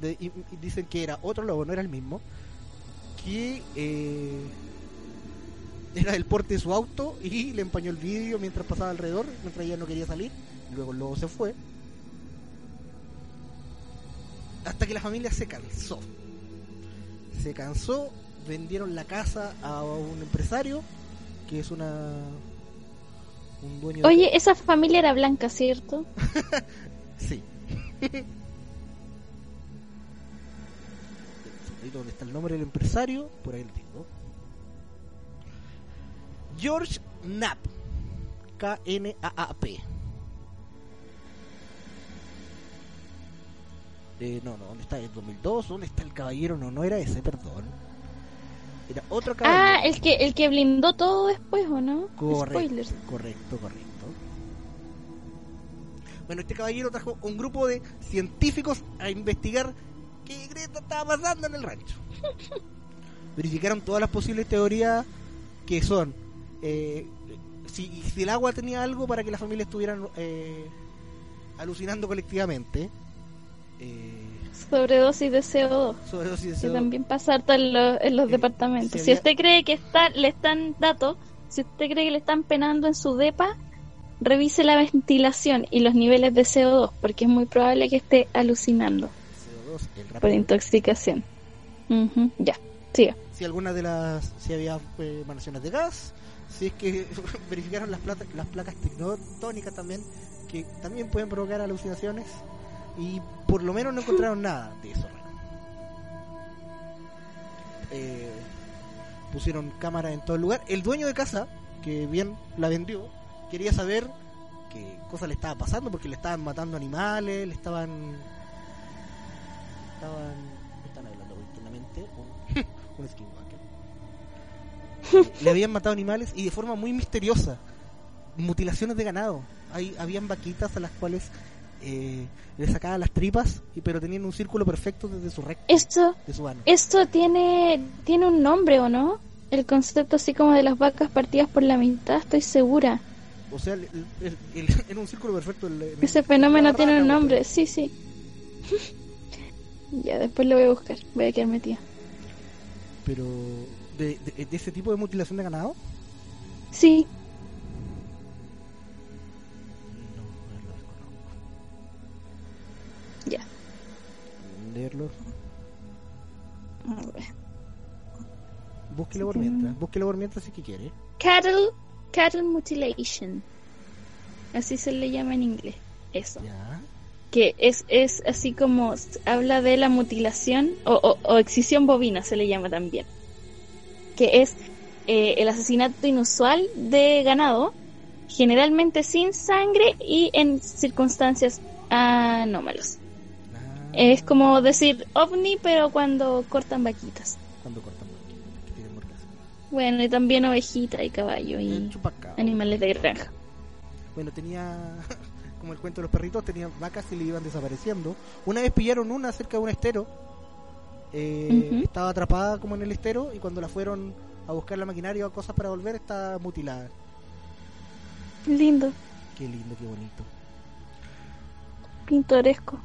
de- dicen que era otro lobo, no era el mismo. Que eh, era del porte de su auto y le empañó el vidrio mientras pasaba alrededor, mientras ella no quería salir. Luego el lobo se fue. Hasta que la familia se cansó. Se cansó, vendieron la casa a un empresario que es una un dueño de- Oye, esa familia era blanca, ¿cierto? Sí. Ahí donde está el nombre del empresario, por ahí lo tengo. George Knapp. K-N-A-A-P. Eh, no, no, ¿dónde está? ¿El 2002? ¿Dónde está el caballero? No, no era ese, perdón. Era otro caballero. Ah, el que el que blindó todo después, ¿o no? Correcto, Spoilers. correcto, correcto. Bueno, este caballero trajo un grupo de científicos a investigar qué greta estaba pasando en el rancho. Verificaron todas las posibles teorías que son eh, si, si el agua tenía algo para que la familia estuvieran eh, alucinando colectivamente. Eh, Sobredosis de CO2. sobredosis de Que CO2. también pasa harto en, los- en los Eh, departamentos. si usted cree que está, le están datos, si usted cree que le están penando en su depa, revise la ventilación y los niveles de CO2, porque es muy probable que esté alucinando CO2, el por intoxicación. Ujú, Ya, siga. si alguna de las si había eh, emanaciones de gas si es que verificaron las plata- las placas tectónicas también que también pueden provocar alucinaciones y por lo menos no encontraron nada de eso. Eh, pusieron cámaras en todo el lugar. El dueño de casa que bien la vendió quería saber qué cosa le estaba pasando porque le estaban matando animales le estaban estaban ¿qué están hablando internamente un, un skinwalker. Eh, le habían matado animales y de forma muy misteriosa mutilaciones de ganado. Hay, habían vaquitas a las cuales eh, le sacaban las tripas pero tenían un círculo perfecto desde su recto Esto, de su ano esto tiene, tiene un nombre, ¿o no? El concepto así como de las vacas partidas por la mitad, estoy segura. o sea el, el- el- era un círculo perfecto Ese fenómeno tiene un nombre, sí, sí. ya, después lo voy a buscar, voy a quedar metida. pero de, de- de ese tipo de mutilación de ganado Sí, ya. leerlo A ver. búsquelo por mientras búsquelo por mientras si que quiere Cattle, cattle mutilation. Así se le llama en inglés. Eso. ya Que es, es así como habla de la mutilación o, o, o excisión bovina se le llama también. Que es eh, el asesinato inusual de ganado, generalmente sin sangre y en circunstancias anómalas. Es como decir ovni, pero cuando cortan vaquitas. cuando cortan vaquitas. Bueno, y también ovejitas y caballo y animales de granja. Bueno, tenía, como el cuento de los perritos, tenían vacas y le iban desapareciendo. Una vez pillaron una cerca de un estero. eh. Estaba atrapada como en el estero y cuando la fueron a buscar la maquinaria o cosas para volver, está mutilada. Lindo, Qué lindo, qué bonito. pintoresco.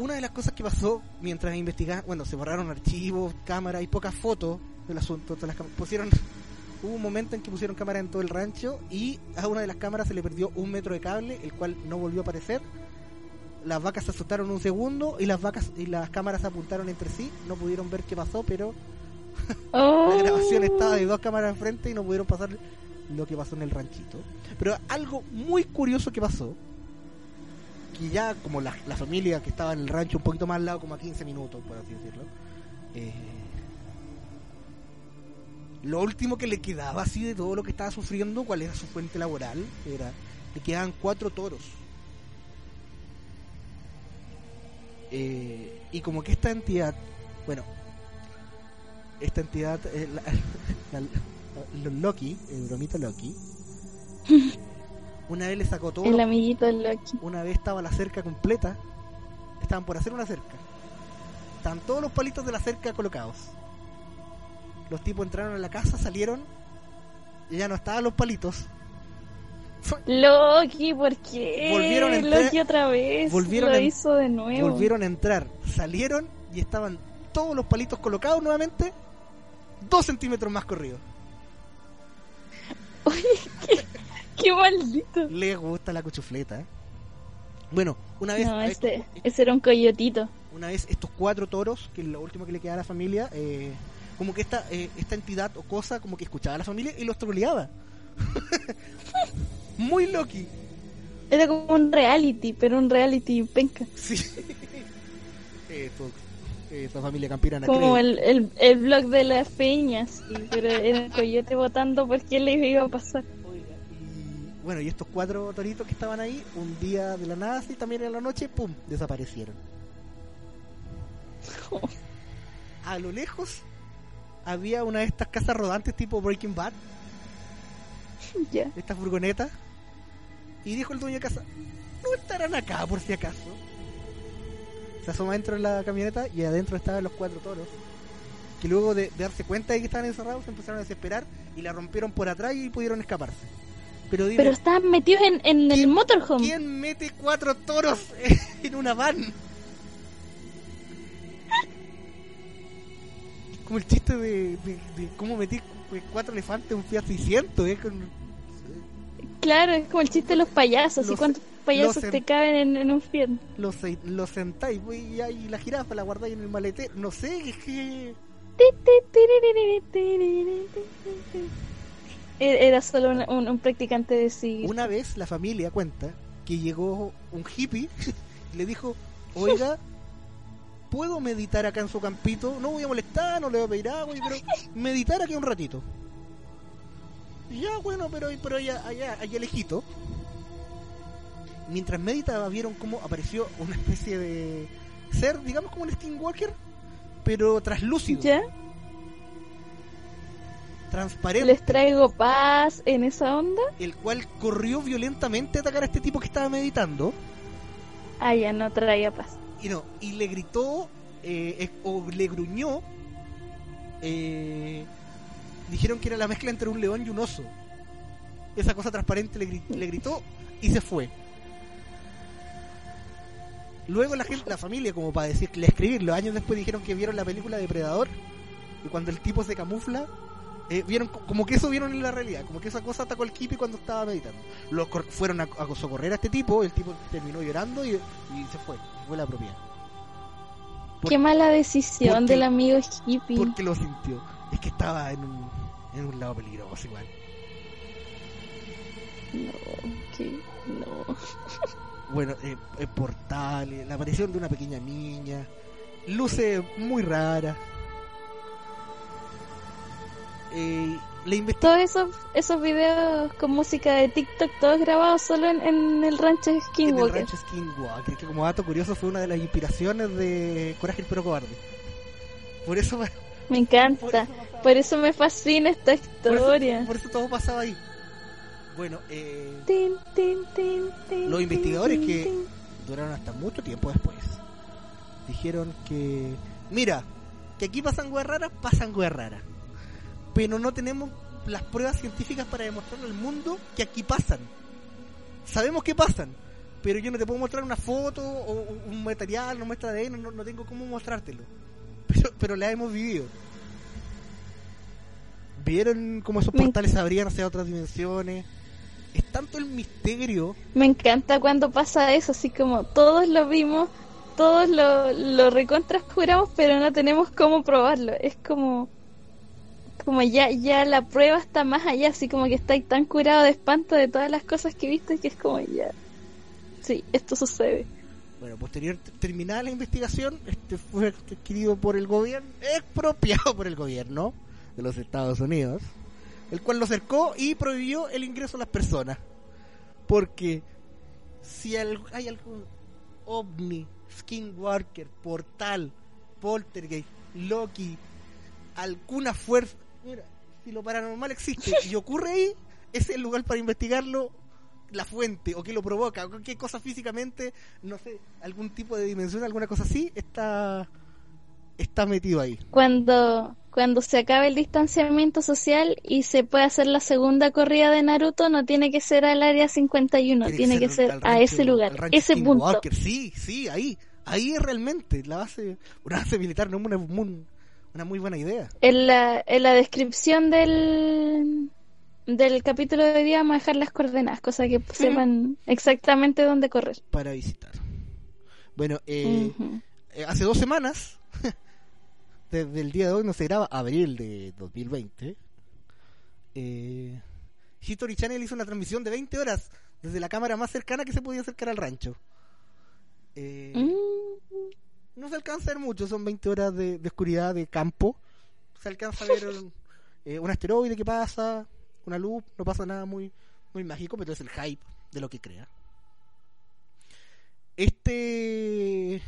Una de las cosas que pasó mientras investigaban, bueno, se borraron archivos, cámaras y pocas fotos del asunto. todas las pusieron, hubo un momento en que pusieron cámaras en todo el rancho y a una de las cámaras se le perdió un metro de cable, el cual no volvió a aparecer. Las vacas se asustaron un segundo y las vacas y las cámaras apuntaron entre sí, no pudieron ver qué pasó, pero Oh. la grabación estaba de dos cámaras enfrente y no pudieron pasar lo que pasó en el ranchito. Pero algo muy curioso que pasó, que ya como la, la familia que estaba en el rancho un poquito más al lado, como a 15 minutos, por así decirlo, eh, lo último que le quedaba así de todo lo que estaba sufriendo, cuál era su fuente laboral, era, le quedaban cuatro toros. Eh, y como que esta entidad, bueno, esta entidad, eh, los Loki, el bromito Loki, una vez le sacó todo, El amiguito de Loki. una vez estaba la cerca completa, estaban por hacer una cerca, Estaban todos los palitos de la cerca colocados. Los tipos entraron a la casa, salieron y ya no estaban los palitos. Loki, ¿por qué? Volvieron a entrar- Loki otra vez. volvieron lo en- hizo de nuevo. Volvieron a entrar, salieron y estaban todos los palitos colocados nuevamente, dos centímetros más corridos. Qué maldito. Les gusta la cuchufleta. ¿eh? Bueno, una vez, No, este, estos- ese era un coyotito. una vez estos cuatro toros, que es lo último que le queda a la familia, eh, como que esta, eh, esta entidad o cosa como que escuchaba a la familia y los troleaba. Muy Loki. Era como un reality, pero un reality penca. Sí. Esto, esta familia campirana Como el, el, el blog de las peñas, sí, pero era el coyote votando por qué les iba a pasar. Bueno, y estos cuatro toritos que estaban ahí, un día de la nada, así también en la noche, ¡pum! desaparecieron. A lo lejos había una de estas casas rodantes tipo Breaking Bad, ya. esta furgoneta, y dijo el dueño de casa, no estarán acá por si acaso. Se asoma dentro de la camioneta y adentro estaban los cuatro toros, que luego de, de darse cuenta de que estaban encerrados se empezaron a desesperar y la rompieron por atrás y pudieron escaparse. Pero dime, Pero metidos en, en el ¿Quién- motorhome. ¿quién mete cuatro toros en una van? Como el chiste de, de, de cómo metí cu- cuatro elefantes en un Fiat 600. ¿eh? Con- Claro, es como el chiste de los payasos. ¿Y cuántos payasos te caben en, en un Fiat? los, los sentáis y ahí la jirafa la guardáis en el maletero. No sé, es que... Era solo un, un- un practicante de sí. Una vez la familia cuenta que llegó un hippie y le dijo, oiga, ¿puedo meditar acá en su campito? No voy a molestar, no le voy a pedir agua, pero meditar aquí un ratito. Ya, bueno, pero, pero allá, allá, allá lejito. Mientras meditaba, vieron cómo apareció una especie de ser, digamos como un skinwalker, pero traslúcido, ¿Ya? Transparente. Les traigo paz en esa onda. el cual corrió violentamente a atacar a este tipo que estaba meditando Ah, ya no traía paz. y no y le gritó eh, o le gruñó eh, dijeron que era la mezcla entre un león y un oso esa cosa transparente le gritó y se fue luego la gente la familia como para decirle escribirlo años después dijeron que vieron la película Depredador y cuando el tipo se camufla eh, vieron co- como que eso vieron en la realidad, como que esa cosa atacó al hippie cuando estaba meditando. Los fueron a, a socorrer a este tipo, el tipo terminó llorando y, y se fue, fue la propiedad. Por- Qué mala decisión porque- del amigo hippie. Porque lo sintió. Es que estaba en un, en un lado peligroso igual. No, que no. Bueno, eh, eh, portales, la aparición de una pequeña niña, luces muy raras. Eh, Todos esos, esos videos con música de TikTok, todos grabados solo en, en el rancho en el Skinwalker. rancho Skinwalker, que como dato curioso fue una de las inspiraciones de Coraje el Perro Cobarde. Por eso, me- Me encanta. por eso pasaba- Por eso me fascina esta por eso- historia. por eso todo pasaba ahí. Bueno, eh, Los investigadores que- duraron hasta mucho tiempo después. Dijeron que, mira, que aquí pasan weas raras, pasan weas raras. Pero no tenemos las pruebas científicas para demostrarle al mundo que aquí pasan. Sabemos que pasan, pero yo no te puedo mostrar una foto o un material, no muestra de no, no tengo cómo mostrártelo. Pero, pero la hemos vivido. ¿Vieron cómo esos portales se abrían hacia otras dimensiones? Es tanto el misterio Me encanta cuando pasa eso, así como todos lo vimos, todos lo, lo juramos, pero no tenemos cómo probarlo. Es como, como ya, ya la prueba está más allá, así como que estáis tan curado de espanto de todas las cosas que viste que es como ya. Sí, esto sucede. Bueno, posterior terminada la investigación, este fue adquirido por el gobierno, expropiado por el gobierno de los Estados Unidos, el cual lo cercó y prohibió el ingreso a las personas. Porque si hay algún ovni, skinwalker, portal, poltergeist, Loki, alguna fuerza, mira, si lo paranormal existe y ocurre ahí, es el lugar para investigarlo la fuente o qué lo provoca o qué cosa físicamente no sé algún tipo de dimensión alguna cosa así está está metido ahí. Cuando, cuando se acabe el distanciamiento social y se puede hacer la segunda corrida de Naruto, no tiene que ser al área 51, tiene, que ser, al a rancho- ese lugar, rancho ese punto. Skinwalker. Sí, sí, ahí. Ahí es realmente la base, una base militar, no es una, muy- una muy buena idea. En la, en la descripción del, del capítulo de hoy día vamos a dejar las coordenadas, cosa que sepan exactamente dónde correr. para visitar. Bueno, eh, eh, hace dos semanas, desde el día de hoy no se graba, abril de 2020, eh, History Channel hizo una transmisión de 20 horas desde la cámara más cercana que se podía acercar al rancho. Eh, Mm, No se alcanza a ver mucho, son 20 horas de, de oscuridad de campo. Se alcanza a ver un, eh, un asteroide que pasa, una luz, no pasa nada muy, muy mágico, pero es el hype de lo que crea. Este.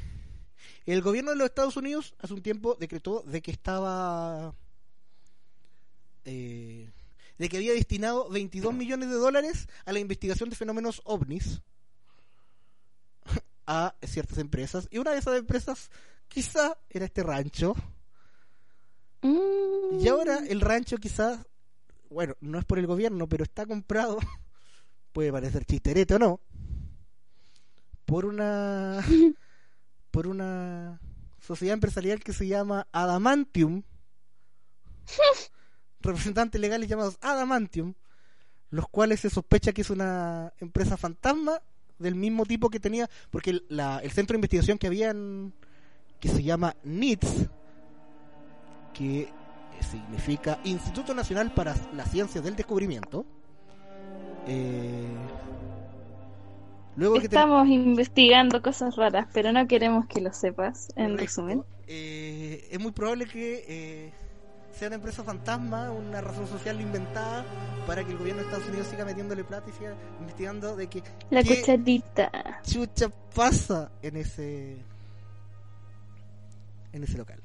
El gobierno de los Estados Unidos hace un tiempo decretó de que estaba. eh, de que había destinado 22 millones de dólares a la investigación de fenómenos ovnis a ciertas empresas. Y una de esas empresas quizá era este rancho. mm. Y ahora el rancho quizás, bueno, no es por el gobierno, pero está comprado, puede parecer chisterete o no, por una por una sociedad empresarial que se llama Adamantium, representantes legales llamados Adamantium, los cuales se sospecha que es una empresa fantasma del mismo tipo que tenía, porque el, la- el centro de investigación que habían, que se llama NITS, que significa Instituto Nacional para la Ciencia del Descubrimiento, eh, luego que te- Estamos investigando cosas raras, pero no queremos que lo sepas, en Correcto. resumen. Eh, es muy probable que eh, sea una empresa fantasma, una razón social inventada para que el gobierno de Estados Unidos siga metiéndole plata y siga investigando de que La ¿Qué? cucharita. chucha pasa en ese en ese local.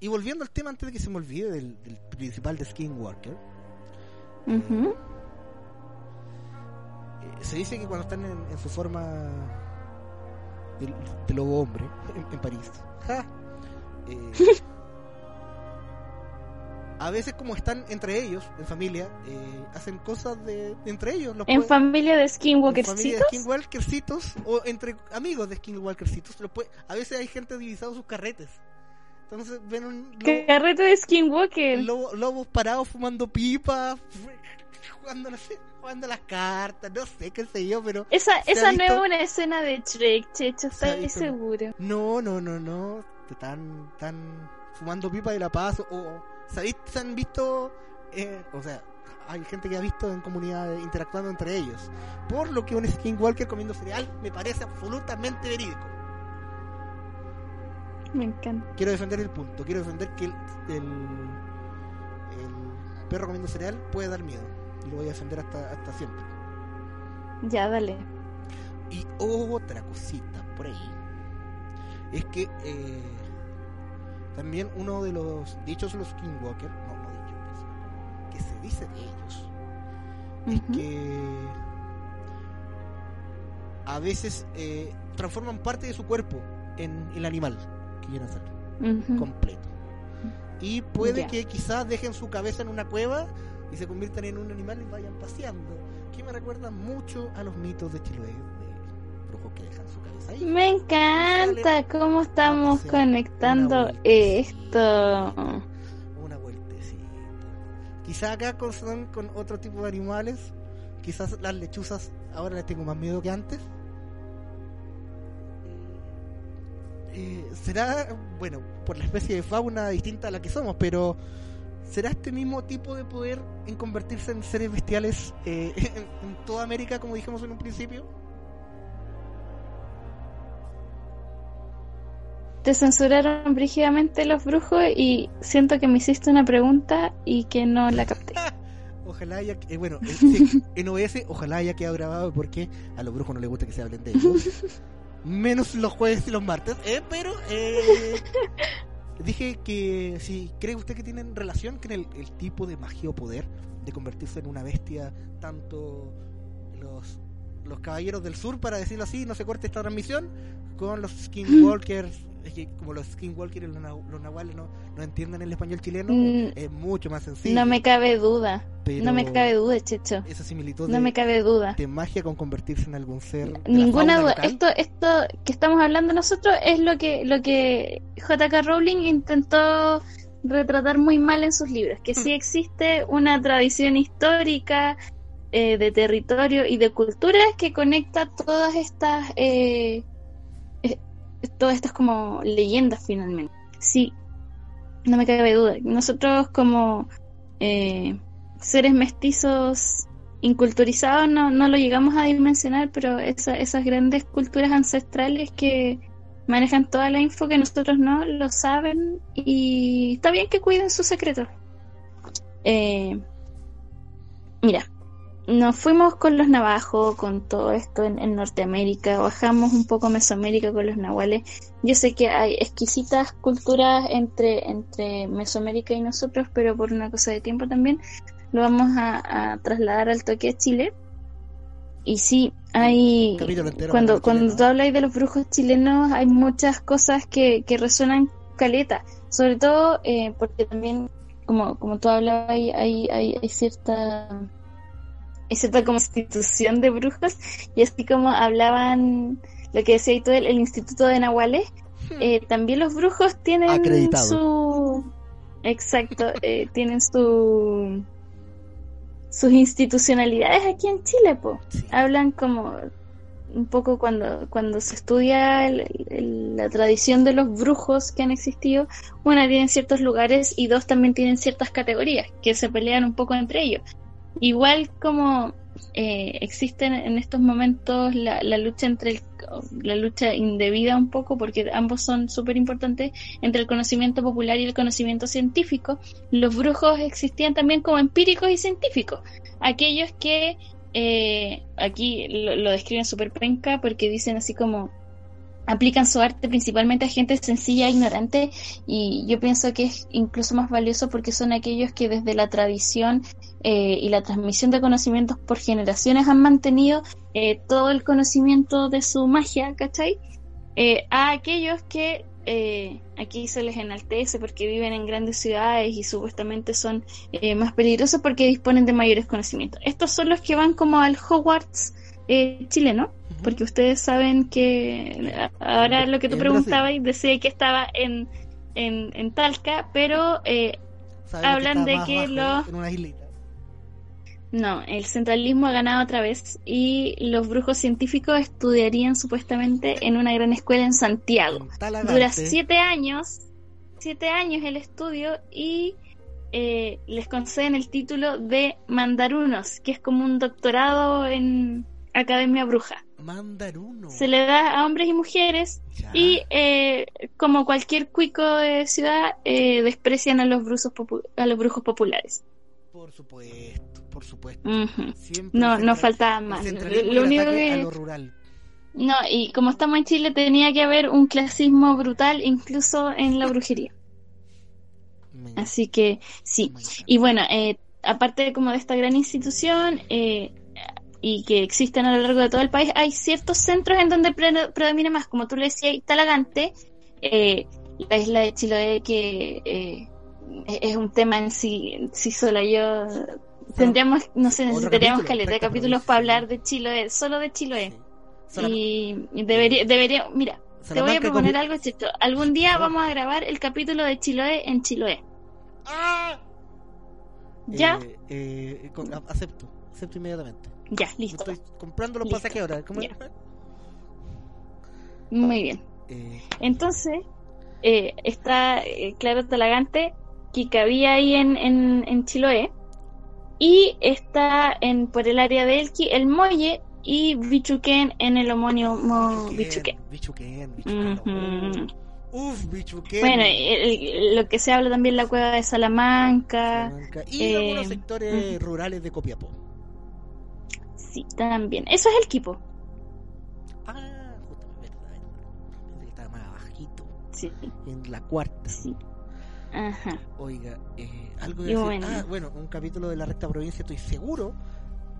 Y volviendo al tema antes de que se me olvide del, del principal de Skinwalker, eh, se dice que cuando están en, en su forma de, de lobo hombre en, en París, ja, eh, a veces como están entre ellos, en familia, eh, hacen cosas de, entre ellos. los En pueden- familia de en familia de Skinwalkercitos. skinwalkercitos o entre amigos de skinwalkercitos. los puede- a veces hay gente divisado sus carretes. Entonces ven un lobo- Carrete de Skinwalker. lobo- lobos parados fumando pipa, jugando, no sé, jugando las cartas, no sé qué sé yo, pero Esa, ¿Se ha esa no es una escena de Shrek, Checho, ¿Se ha estoy seguro. no, no, no, no, te están, están fumando pipa de la paz o ¿sabéis? se han visto, eh, o sea, hay gente que ha visto en comunidades interactuando entre ellos, por lo que un skinwalker comiendo cereal me parece absolutamente verídico. Me encanta. quiero defender el punto, quiero defender que el, el, el perro comiendo cereal puede dar miedo. Y lo voy a defender hasta, hasta siempre. Ya, dale. Y otra cosita por ahí es que eh, también uno de los dichos de los Skinwalker, no, no dichos, pero sí, que se dice de ellos, es que a veces eh, transforman parte de su cuerpo en el animal que quieren. Ujú. completo. Y puede que quizás dejen su cabeza en una cueva y se conviertan en un animal y vayan paseando. Que me recuerda mucho a los mitos de Chiloé, brujos que dejan su cabeza ahí. Me encanta cómo estamos conectando esto. Una vueltecita. Quizás acá con, son con otro tipo de animales. Quizás las lechuzas ahora les tengo más miedo que antes. Eh, será, bueno, por la especie de fauna distinta a la que somos, pero ¿será este mismo tipo de poder en convertirse en seres bestiales eh, en, en toda América, como dijimos en un principio? Te censuraron brígidamente los brujos y siento que me hiciste una pregunta y que no la capté. Ojalá haya, eh, bueno, en OBS, ojalá haya quedado grabado porque a los brujos no les gusta que se hablen de ellos. Menos los jueves y los martes, eh, pero eh, dije que si cree usted que tienen relación con el, el tipo de magia o poder de convertirse en una bestia, tanto los, los caballeros del sur, para decirlo así, no se corte esta transmisión, con los skinwalkers es que como los skinwalkers y los, los nahuales no, no entienden el español chileno, Mm, es mucho más sencillo. No me cabe duda. pero No me cabe duda, Checho. Esa similitud No de, me cabe duda. de magia con convertirse en algún ser. Ninguna duda. local. Esto, esto que estamos hablando nosotros es lo que, lo que J.K. Rowling intentó retratar muy mal en sus libros, que sí existe una tradición histórica eh, de territorio y de cultura que conecta todas estas, eh, eh, todas estas como leyendas finalmente. Sí, no me cabe duda. Nosotros como eh, seres mestizos inculturizados no, no lo llegamos a dimensionar, pero esa- esas grandes culturas ancestrales que manejan toda la info que nosotros no lo saben y está bien que cuiden sus secretos. Eh, mira, nos fuimos con los navajos, con todo esto en, en Norteamérica, bajamos un poco a Mesoamérica con los nahuales. Yo sé que hay exquisitas culturas entre, entre Mesoamérica y nosotros, pero por una cosa de tiempo también lo vamos a, a trasladar al toque de Chile. Y sí, hay cuando, cuando tú hablas de los brujos chilenos hay muchas cosas que, que resuenan caleta, sobre todo eh, porque también como, como tú hablabas hay, hay, hay, hay cierta cierta como institución de brujos y así como hablaban lo que decía ahí todo el, el instituto de Nahuales eh, también los brujos tienen Acreditado. su exacto eh, tienen su sus institucionalidades aquí en Chile po Sí. hablan como un poco cuando, cuando se estudia el- el- la tradición de los brujos que han existido, una tienen ciertos lugares y dos también tienen ciertas categorías que se pelean un poco entre ellos. Igual como eh, existen en estos momentos la, la lucha entre el- la lucha indebida un poco porque ambos son súper importantes entre el conocimiento popular y el conocimiento científico. Los brujos existían también como empíricos y científicos. Aquellos que eh, aquí lo, lo describen súper penca porque dicen así como aplican su arte principalmente a gente sencilla e ignorante y yo pienso que es incluso más valioso porque son aquellos que desde la tradición eh, y la transmisión de conocimientos por generaciones han mantenido eh, todo el conocimiento de su magia, ¿cachai? Eh, a aquellos que eh, aquí se les enaltece porque viven en grandes ciudades y supuestamente son eh, más peligrosos porque disponen de mayores conocimientos. Estos son los que van como al Hogwarts eh, chileno, porque ustedes saben que ahora lo que tú preguntabas y decía que estaba en, en, en Talca, pero eh, hablan de que bajo, los- En una islita. No, el centralismo ha ganado otra vez y los brujos científicos estudiarían supuestamente en una gran escuela en Santiago. Talagante. Dura siete años, siete años el estudio y eh, les conceden el título de mandarunos, que es como un doctorado en Academia Bruja. Mandaruno. Se le da a hombres y mujeres Ya. y eh, como cualquier cuico de ciudad eh, desprecian a los brujos a los brujos populares. Por supuesto, por supuesto. Siempre No, no faltaba más. Lo único a que lo rural. no y como estamos en Chile tenía que haber un clasismo brutal incluso en la brujería. Así que sí. Y bueno, eh, aparte de como de esta gran institución eh, y que existen a lo largo de todo el país, hay ciertos centros en donde pre- predomina más, como tú le decías, Talagante, eh, la isla de Chiloé, que eh, es- un tema en sí, sí sola. Yo tendríamos, no sé, necesitaríamos caleta de capítulos para hablar de Chiloé, solo de Chiloé. Sí. Y debería, debería, mira, te voy a proponer algo, Checho. Algún día vamos a grabar el capítulo de Chiloé en Chiloé. ¡Ah! ¿Ya? Eh, eh, con- acepto, acepto inmediatamente. Ya, listo. Estoy comprando los Listo. pasajes ahora. ¿Cómo Ya. Muy bien. Eh, Entonces, eh, está eh, Claro Talagante, que cabía ahí en, en, en Chiloé, y está en por el área de Elqui, el Molle y Bichuquén en el homónimo Bichuquén. Bichuquén, Bichuquén. Ujú. Uf, Bichuquén. Bueno, el- el- lo que se habla también la cueva de Salamanca, Salamanca. Y eh, algunos sectores rurales de Copiapó. sí, también. Eso es el Quipo, Ah, justo, verdad, estaba más abajito. sí, En la cuarta. sí. Ajá. Oiga, eh, algo de bueno. Ah, bueno, un capítulo de la recta provincia, estoy seguro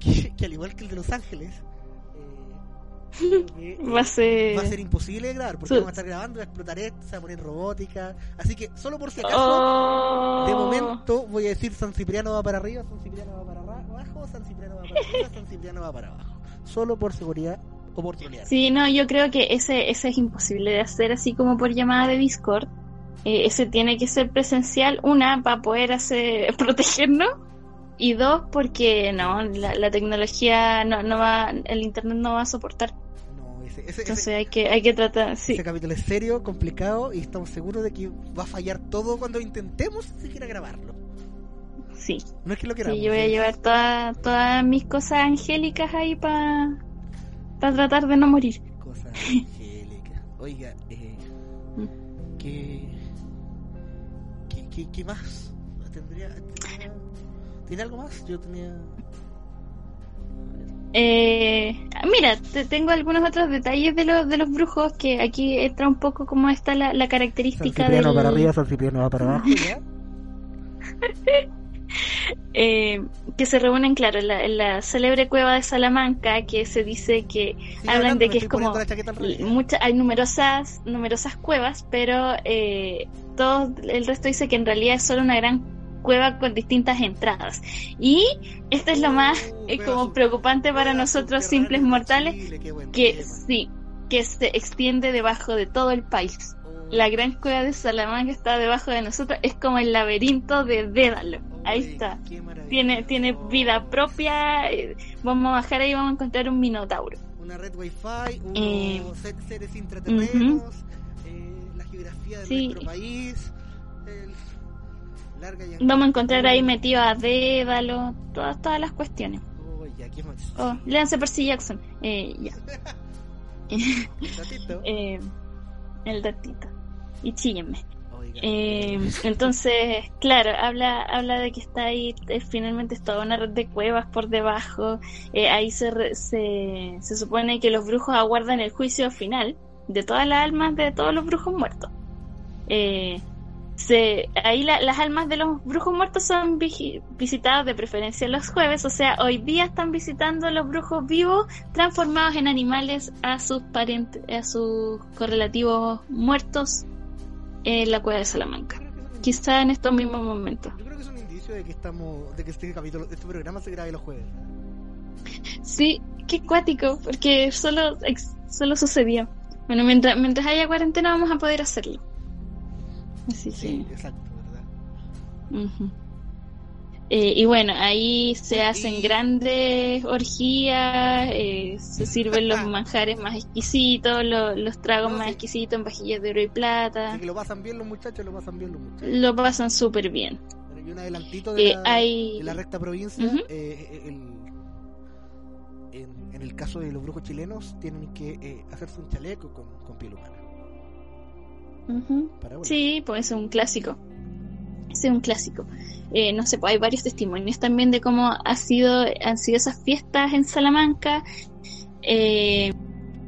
que, que al igual que el de Los Ángeles, eh, Va a ser... va a ser imposible de grabar porque Su- vamos a estar grabando, va a explotar esto, se va a poner robótica. Así que, solo por si acaso, Oh. de momento voy a decir San Cipriano va para arriba, San Cipriano va para ra- abajo, San Cipriano va para arriba, San Cipriano va para abajo. Solo por seguridad o por trolear. Sí, no, yo creo que ese, ese es imposible de hacer así como por llamada de Discord. Eh, ese tiene que ser presencial, una, para poder hacer, protegernos, y dos, porque no, la, la tecnología no, no va, el internet no va a soportar. No, ese, ese, Entonces ese- hay que, hay que tratar, sí, ese capítulo es serio, complicado y estamos seguros de que va a fallar todo cuando intentemos siquiera grabarlo. sí. No es que lo queramos. Sí, yo voy a ¿eh? llevar toda- todas mis cosas angélicas ahí para tratar de no morir. Cosa angélica. Oiga, eh, Mm. ¿qué, qué, más? ¿Tendría, tendría- ¿Tiene algo más? Yo tenía... Eh, mira, te tengo algunos otros detalles de los de los brujos que aquí entra un poco como está la, la San característica Cipriano del para arriba, San Cipriano va para abajo. eh, que se reúnen, claro, en la, en la célebre cueva de Salamanca, que se dice que hablan hablando, de que es como muchas hay numerosas numerosas cuevas, pero eh, todo el resto dice que en realidad es solo una gran cueva con distintas entradas. Y esto es lo más Uh, eh, como preocupante para nosotros simples mortales, que sí, que se extiende debajo de todo el país. La gran cueva de Salamanca está debajo de nosotros, es como el laberinto de Dédalo. Ahí está. Tiene, tiene vida propia. eh, Vamos a bajar ahí y vamos a encontrar un minotauro. Una red wifi, unos Eh, se- seres intraterrenos, eh, la geografía de Sí. nuestro país, el- larga y Vamos a encontrar ahí metido a Dédalo, todas, todas las cuestiones. Oh, ya, ¿qué más? Oh, léanse Percy Jackson. Eh, ya. Un ratito. Eh, el datito. Y chíguenme. Eh, entonces, claro, habla, habla de que está ahí, eh, finalmente es toda una red de cuevas por debajo. Eh, ahí se, se, se supone que los brujos aguardan el juicio final de todas las almas de todos los brujos muertos. Eh, se, ahí la- las almas de los brujos muertos son vigi- visitadas de preferencia los jueves, o sea, hoy día están visitando los brujos vivos transformados en animales a sus parientes, a sus correlativos muertos en la cueva de Salamanca. Quizá en estos mismos momentos. Yo creo que es un indicio de que estamos, de que este capítulo, este programa se grabe los jueves. Sí, qué cuático, porque solo, solo sucedió. Bueno, mientras, mientras haya cuarentena vamos a poder hacerlo. Así Sí, que... exacto, ¿verdad? ujú. Eh, y bueno, ahí se Y- hacen grandes orgías, eh, se sirven los Ah. manjares más exquisitos, lo- los tragos No, más sí. exquisitos en vajillas de oro y plata. Así que lo pasan bien los muchachos, lo pasan bien los muchachos. Lo pasan súper bien. Y un adelantito de, Eh, la, hay... de la recta provincia, eh, el- en, en el caso de los brujos chilenos, tienen que eh, hacerse un chaleco con, con piel humana. Para volar. Sí, pues es un clásico. Es un clásico. Eh, no sé, pues hay varios testimonios también de cómo ha sido, han sido esas fiestas en Salamanca. Eh,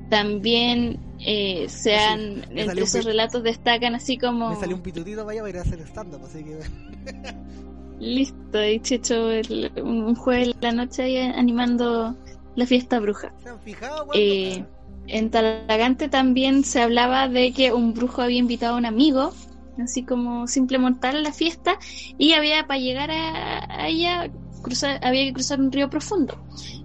también eh, se han, entre esos relatos destacan así como Me salió un pitutito allá para ir a hacer stand-up, así que listo, he hecho el- un jueves la noche ahí animando la fiesta bruja. se han fijado cuando Eh, En Talagante también se hablaba de que un brujo había invitado a un amigo, así como simple mortal a la fiesta, y había para llegar a, a ella cruzar, había que cruzar un río profundo.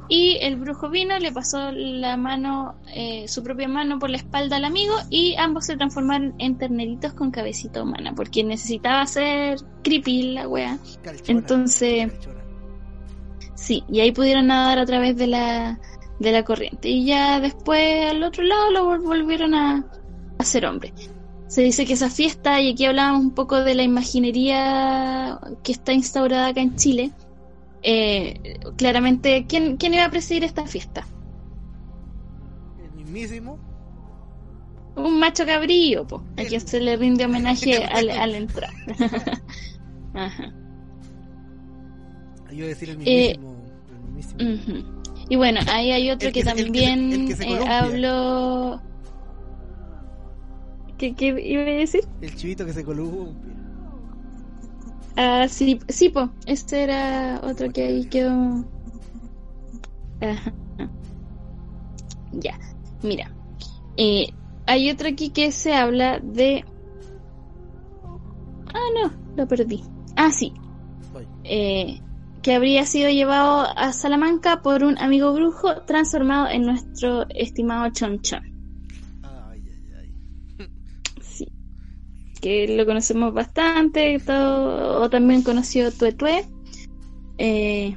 Y el brujo vino, le pasó la mano, eh, su propia mano por la espalda al amigo, y ambos se transformaron en terneritos con cabecita humana, porque necesitaba ser creepy la wea. Entonces-. Sí, y ahí pudieron nadar a través de la, de la corriente. Y ya después al otro lado lo vol- volvieron a, a ser hombre. Se dice que esa fiesta, y aquí hablábamos un poco de la imaginería que está instaurada acá en Chile, eh, claramente, ¿quién, ¿quién iba a presidir esta fiesta? El mismísimo. Un macho cabrillo, po, a quien se le rinde homenaje al, al entrar. Ajá. Yo decir el Eh, mismísimo. el mismísimo. Y bueno, ahí hay otro El que, también el que eh, habló. ¿Qué, ¿Qué iba a decir? El chivito que se columpia. Ah, sí, sí, po. Este era otro que ahí quedó. Ajá. Ya. Mira, eh, hay otro aquí que se habla de... Ah, no, lo perdí. Ah, sí. Eh, que habría sido llevado a Salamanca por un amigo brujo transformado en nuestro estimado Chon Que lo conocemos bastante, todo, o también conoció Tuetue. Eh,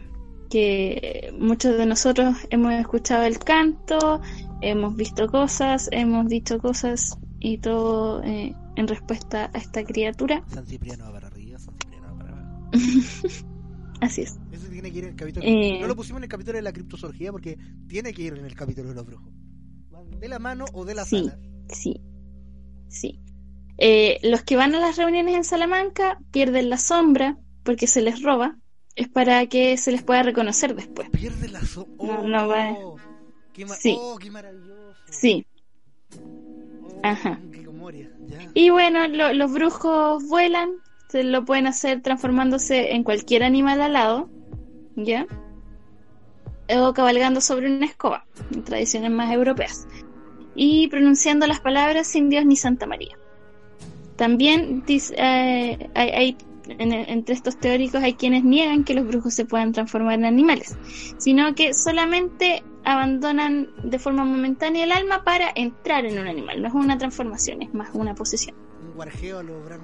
que muchos de nosotros hemos escuchado el canto, hemos visto cosas, hemos dicho cosas y todo eh, en respuesta a esta criatura. San Cipriano va para arriba, San Cipriano va para abajo. Así es. Eso tiene que ir en el capítulo. Eh. No lo pusimos en el capítulo de la criptozoología porque tiene que ir en el capítulo de los brujos. De la mano o de la Sí. sala. Sí, sí. Eh, los que van a las reuniones en Salamanca pierden la sombra porque se les roba. Es para que se les pueda reconocer después. Pierde la so oh, No, no va. Qué, ma- Sí. oh, qué maravilloso. Sí. Oh, Ajá. qué ya. Y bueno, lo- los brujos vuelan. Se lo pueden hacer transformándose en cualquier animal alado. ¿Ya? O cabalgando sobre una escoba. En tradiciones más europeas. Y pronunciando las palabras sin Dios ni Santa María. También dice, eh, hay, hay- en- entre estos teóricos hay quienes niegan que los brujos se puedan transformar en animales, sino que solamente abandonan de forma momentánea el alma para entrar en un animal. No es una transformación, es más una posesión. Un guarjeo a los Bran.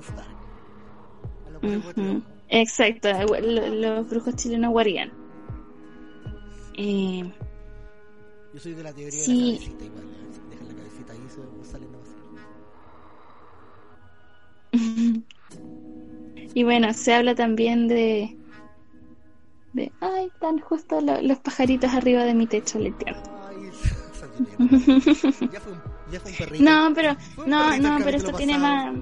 A los Ujú. Exacto, lo- los brujos chilenos guarían. Eh, Yo soy de la teoría Sí. de la cabecita igual. y bueno, se habla también de... de ay, están justo lo- los pajaritos arriba de mi techo leteando. Ya, fue un, ya fue un perrito. No, pero no, no, pero esto tiene más...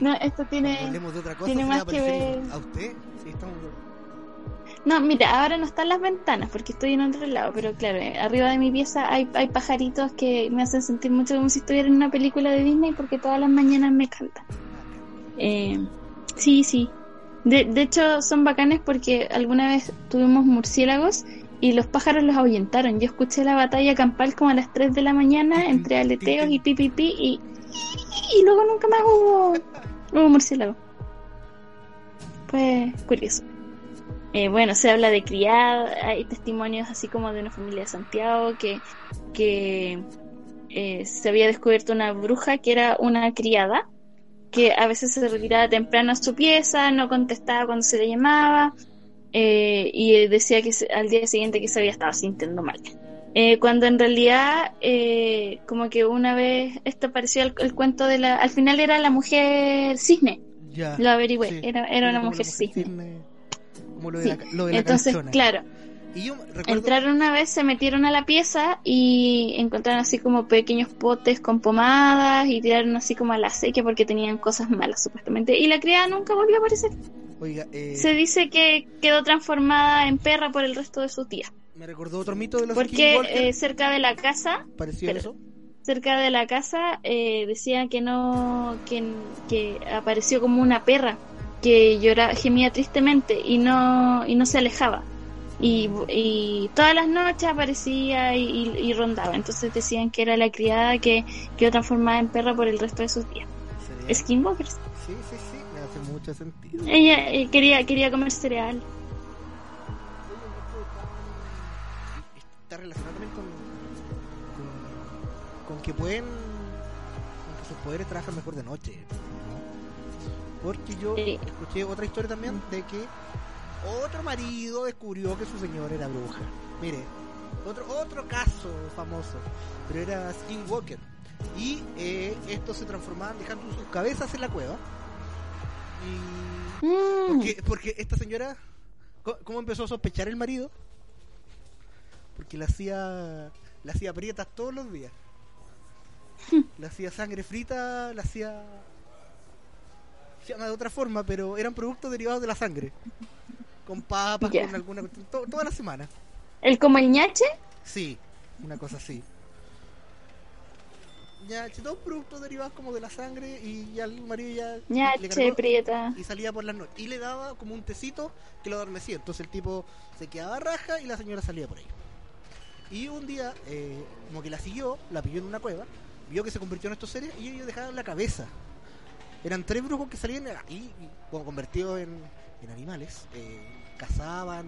No, esto tiene... Tiene más que ver- ¿A usted? Sí, estamos... No, mira, ahora no están las ventanas porque estoy en otro lado, pero claro, eh, arriba de mi pieza hay, hay pajaritos que me hacen sentir mucho como si estuviera en una película de Disney porque todas las mañanas me cantan. Eh, sí, sí. De, de hecho, son bacanes porque alguna vez tuvimos murciélagos y los pájaros los ahuyentaron. Yo escuché la batalla campal como a las 3 de la mañana entre aleteos y pipipi y, y luego nunca más hubo, hubo murciélago. Pues curioso. Eh, bueno, se habla de criada, hay testimonios así como de una familia de Santiago que, que eh, se había descubierto una bruja que era una criada, que a veces se retiraba temprano a su pieza, no contestaba cuando se le llamaba, eh, y decía que se- al día siguiente que se había estado sintiendo mal. Eh, cuando en realidad, eh, como que una vez, esto pareció el, el cuento de la, al final era la mujer cisne, Ya. lo averigüé, Sí. era, era una mujer cisne. Como lo de Sí. la, lo de la Entonces, canchona. claro, Y yo recuerdo... entraron una vez, se metieron a la pieza y encontraron así como pequeños potes con pomadas y tiraron así como a la sequía porque tenían cosas malas supuestamente. Y la criada nunca volvió a aparecer. Oiga, eh, Se dice que quedó transformada en perra por el resto de sus días. me recordó otro mito de los Porque eh, cerca de la casa, ¿Pareció espera. eso? cerca de la casa, eh, decía que no, que, que apareció como una perra que lloraba, gemía tristemente y no, y no se alejaba. Y, y todas las noches aparecía y, y- y rondaba. Entonces decían que era la criada que quedó transformada en perra por el resto de sus días. Skinwalkers. Sí, sí, sí, me hace mucho sentido. Ella eh, quería, quería comer cereal. Está relacionado también con, con, con que pueden, con que sus poderes trabajan mejor de noche. Porque yo Sí. escuché otra historia también de que otro marido descubrió que su señora era bruja. Mire, otro, otro caso famoso, pero era Skinwalker. Y eh, estos se transformaban dejando sus cabezas en la cueva. Y Mm, porque, porque esta señora, ¿cómo, cómo empezó a sospechar el marido? Porque la hacía, la hacía prietas todos los días. La hacía sangre frita, la hacía... Se llama de otra forma, pero eran productos derivados de la sangre. Con papas, con alguna cuestión, to- toda la semana. ¿El como el ñache? Sí, una cosa así. Ya, todos productos derivados como de la sangre y ya el marido ya... ñache, prieta. y salía por las noches. Y le daba como un tecito que lo adormecía. Entonces el tipo se quedaba raja y la señora salía por ahí. Y un día, eh, como que la siguió, la pilló en una cueva, vio que se convirtió en estos seres y ellos dejaban la cabeza. Eran tres brujos que salían y como convertidos en, en animales, eh, cazaban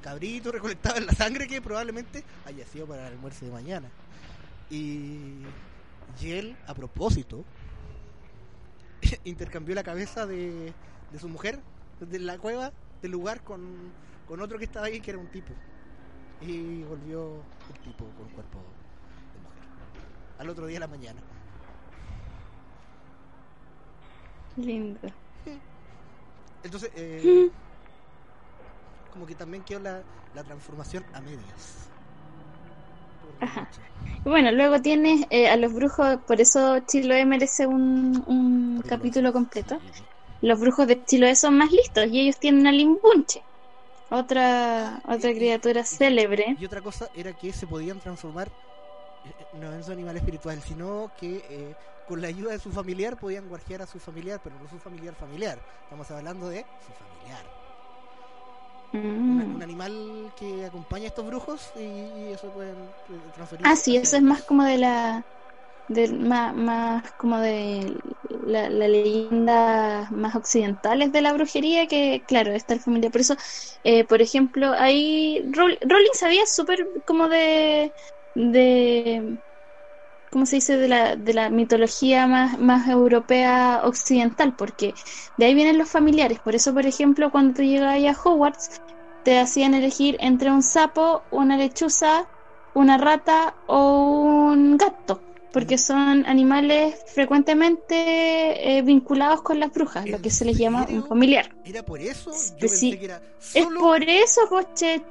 cabritos, recolectaban la sangre que probablemente haya sido para el almuerzo de mañana. Y, y él, a propósito, intercambió la cabeza de, de su mujer, de la cueva, del lugar, con, con otro que estaba ahí, que era un tipo. Y volvió el tipo con cuerpo de mujer. Al otro día de la mañana. Lindo. Entonces, eh, como que también quedó la, la transformación a medias. Ajá. Bueno, luego tienes eh, a los brujos, por eso Chiloé merece un, un capítulo completo. Los brujos de Chiloé son más listos y ellos tienen a Limbunche, otra, otra criatura célebre. Y otra cosa era que se podían transformar eh, eh, no en su animal espiritual, sino que eh, con la ayuda de su familiar podían guardiar a su familiar, pero no su familiar familiar. Estamos hablando de su familiar. Un, Mm. un animal que acompaña a estos brujos y, y eso pueden transferir. Ah, sí, eso es más como de la, de, más, más como de la, la leyenda más occidentales de la brujería que, claro, está el familiar. Por eso, eh, por ejemplo, ahí Rowling sabía súper como de, de, ¿cómo se dice? De la, de la mitología más, más europea occidental, porque de ahí vienen los familiares. Por eso, por ejemplo, cuando tú llegas ahí a Hogwarts, te hacían elegir entre un sapo, una lechuza, una rata o un gato, porque son animales frecuentemente eh, vinculados con las brujas, lo ¿En que se les llama serio? un familiar. ¿Era por eso? Yo Sí, pensé que era Es solo. por eso,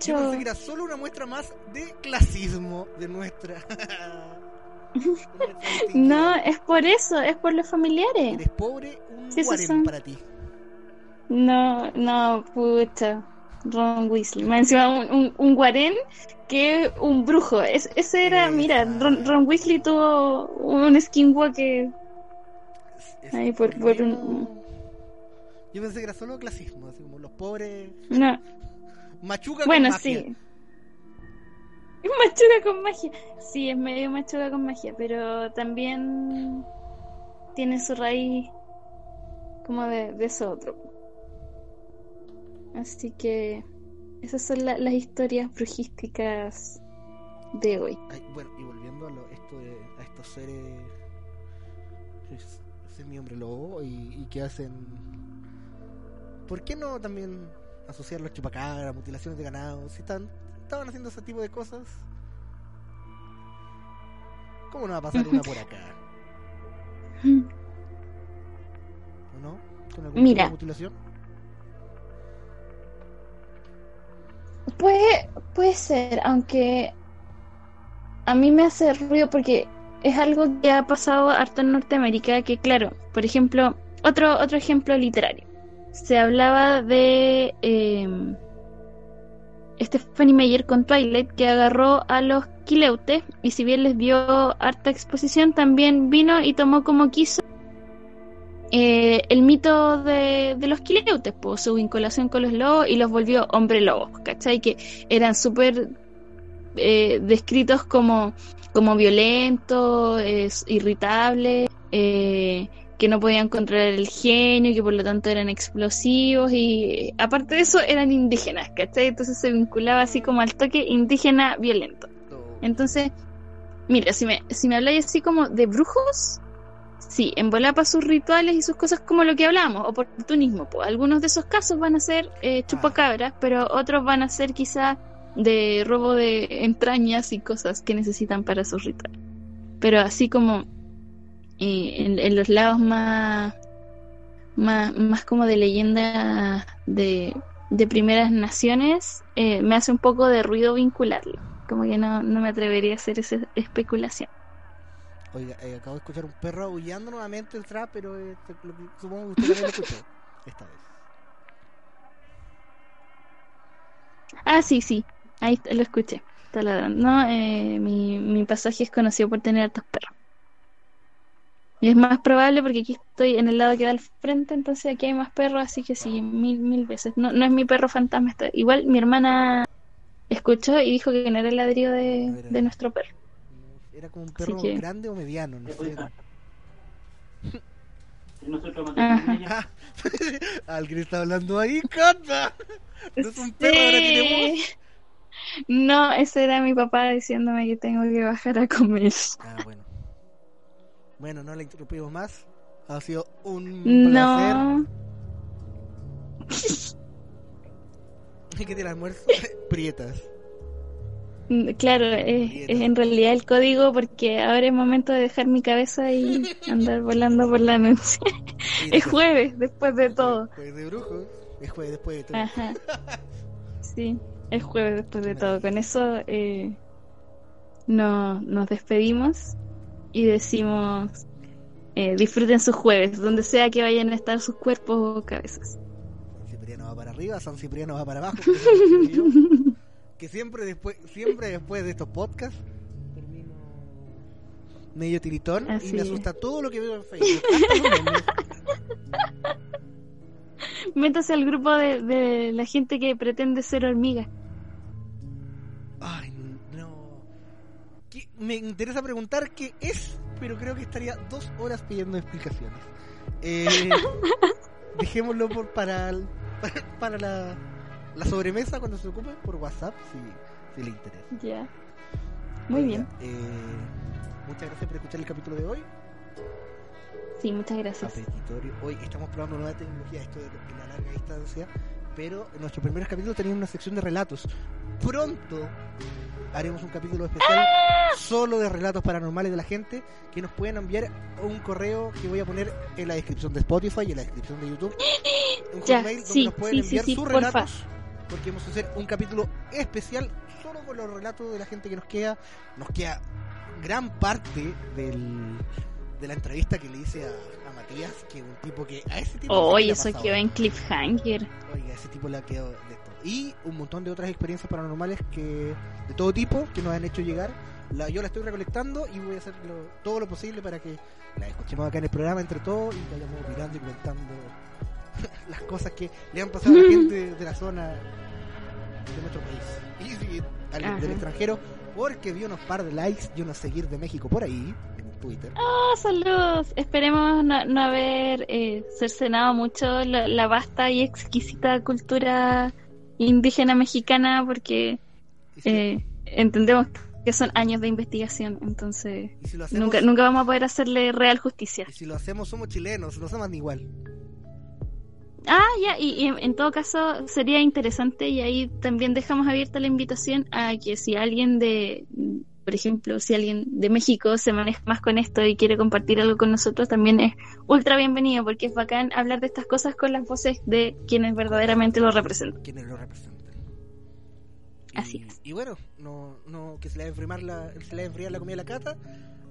Yo Pochecho. pensé que era solo una muestra más de clasismo de nuestra. No, es por eso, es por los familiares. Eres pobre, un Sí, son- para ti. No, no, pucha. Ron Weasley. Más encima un, un, un guarén que un brujo. Es, ese era, mira, Ron, Ron Weasley tuvo un skinwalker. Es- Ay, por- por un-. Yo pensé que era solo clasismo, así como los pobres. No, Machuca bueno, con magia. sí. Machuca con magia. Sí, es medio machuca con magia, pero también tiene su raíz como de, de eso otro. Así que esas son la- las historias brujísticas de hoy. Bueno, y volviendo a lo, esto de, a estos seres es- semi hombre lobo y, y que hacen ¿por qué no también asociar los chupacabras, mutilaciones de ganado? Si están, estaban haciendo ese tipo de cosas ¿cómo no va a pasar una por acá? ¿o no? ¿con algún Mira. tipo de mutilación? Puede, puede ser, aunque a mí me hace ruido porque es algo que ha pasado harto en Norteamérica, que claro, por ejemplo, otro, otro ejemplo literario. Se hablaba de eh, Stephanie Meyer con Twilight, que agarró a los quileutes y si bien les dio harta exposición, también vino y tomó como quiso eh, el mito de, los quileutes, pues, su vinculación con los lobos y los volvió hombre lobos, ¿cachai? Que eran súper eh, descritos como, como violentos, es- irritables, eh, que no podían controlar el genio, que por lo tanto eran explosivos y aparte de eso eran indígenas, ¿cachai? Entonces se vinculaba así como al toque indígena violento. Entonces, mira, si me, si me habláis así como de brujos, sí, en para sus rituales y sus cosas como lo que hablamos, oportunismo. Pues algunos de esos casos van a ser eh, chupacabras, pero otros van a ser quizá de robo de entrañas y cosas que necesitan para sus rituales. Pero así como eh, en, en los lados más, más, más como de leyenda de, de primeras naciones, eh, me hace un poco de ruido vincularlo. Como que no, no me atrevería a hacer esa especulación. Oiga, eh, acabo de escuchar un perro aullando nuevamente el trap, pero eh, te- lo que- supongo que usted lo escuchó esta vez. Ah, sí, sí, ahí lo escuché. Está ladrando. No, eh, mi, mi pasaje es conocido por tener hartos perros. Y es más probable porque aquí estoy en el lado que da al frente, entonces aquí hay más perros, así que sí, mil, mil veces. No, no es mi perro fantasma. está- Igual mi hermana escuchó y dijo que no era el ladrido de, No era. de nuestro perro. Era como un perro que- grande o mediano, no sé. Nosotros. Ah, alguien está hablando ahí, Cata. No es un perro, ahora tiene voz. No, ese era mi papá diciéndome que tengo que bajar a comer. Ah, bueno. Bueno, no le interrumpimos más. Ha sido un placer. No, ¿Qué tiene el almuerzo? Prietas. Mm, claro, es, es en realidad el código porque ahora es momento de dejar mi cabeza y andar volando por la noche. Es jueves, después de todo. Jueves de brujos. Es jueves después de todo. Ajá. Sí, es jueves después de todo. Con eso eh, no, nos despedimos y decimos eh, disfruten sus jueves, donde sea que vayan a estar sus cuerpos o cabezas. Cipriano va para arriba, San Cipriano va para abajo. que siempre después, siempre después de estos podcasts termino medio tiritón Así y me es. asusta todo lo que veo en Facebook. Métase al grupo de, de la gente que pretende ser hormiga. Me interesa preguntar qué es, pero creo que estaría dos horas pidiendo explicaciones. Eh, dejémoslo por para, para, para la, la sobremesa cuando se ocupe por WhatsApp, si, si le interesa. Ya. Muy Oiga, bien. eh, muchas gracias por escuchar el capítulo de hoy. Sí, muchas gracias. Hoy estamos probando nueva tecnología, esto de la larga distancia, pero en nuestros primeros capítulos tenían una sección de relatos. Pronto haremos un capítulo especial solo de relatos paranormales de la gente que nos pueden enviar un correo que voy a poner en la descripción de Spotify y en la descripción de YouTube. Un Ya, Hotmail donde sí, nos pueden sí, enviar sí, sus porfa. relatos. Porque vamos a hacer un capítulo especial solo con los relatos de la gente que nos queda. Nos queda gran parte del, de la entrevista que le hice a Matías, que un tipo que a ese tipo le ha eso pasado. quedó en cliffhanger. Oiga, ese tipo le ha quedado de todo. Y un montón de otras experiencias paranormales que de todo tipo que nos han hecho llegar. La, yo la estoy recolectando y voy a hacer lo- todo lo posible para que la escuchemos acá en el programa entre todos y vayamos mirando y comentando las cosas que le han pasado a la gente de la zona de nuestro país. Y alguien Ajá. del extranjero, porque vio unos par de likes y unos seguir de México por ahí, Twitter. ¡Oh, saludos! Esperemos no, no haber eh, cercenado mucho la, la vasta y exquisita cultura indígena mexicana porque si, eh, entendemos que son años de investigación, entonces si hacemos, nunca, nunca vamos a poder hacerle real justicia. y si lo hacemos somos chilenos, no somos igual. Ah, ya, y, y en todo caso sería interesante y ahí también dejamos abierta la invitación a que si alguien de, por ejemplo, si alguien de México se maneja más con esto y quiere compartir algo con nosotros, también es ultra bienvenido porque es bacán hablar de estas cosas con las voces de quienes verdaderamente lo representan. quienes lo representan. Y, Así es. y bueno, no, no, que se le va a enfriar la, se le va a enfriar la comida a la cata.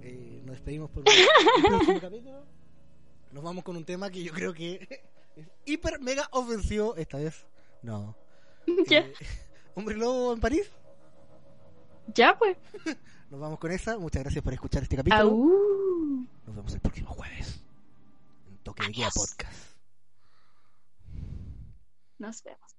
Eh, nos despedimos por el próximo capítulo. Nos vamos con un tema que yo creo que es hiper mega ofensivo esta vez. No. Ya, Eh, Hombre lobo en París. Ya, pues. Nos vamos con esa. Muchas gracias por escuchar este capítulo. Nos vemos el próximo jueves. En Toque de Guía Podcast. Nos vemos.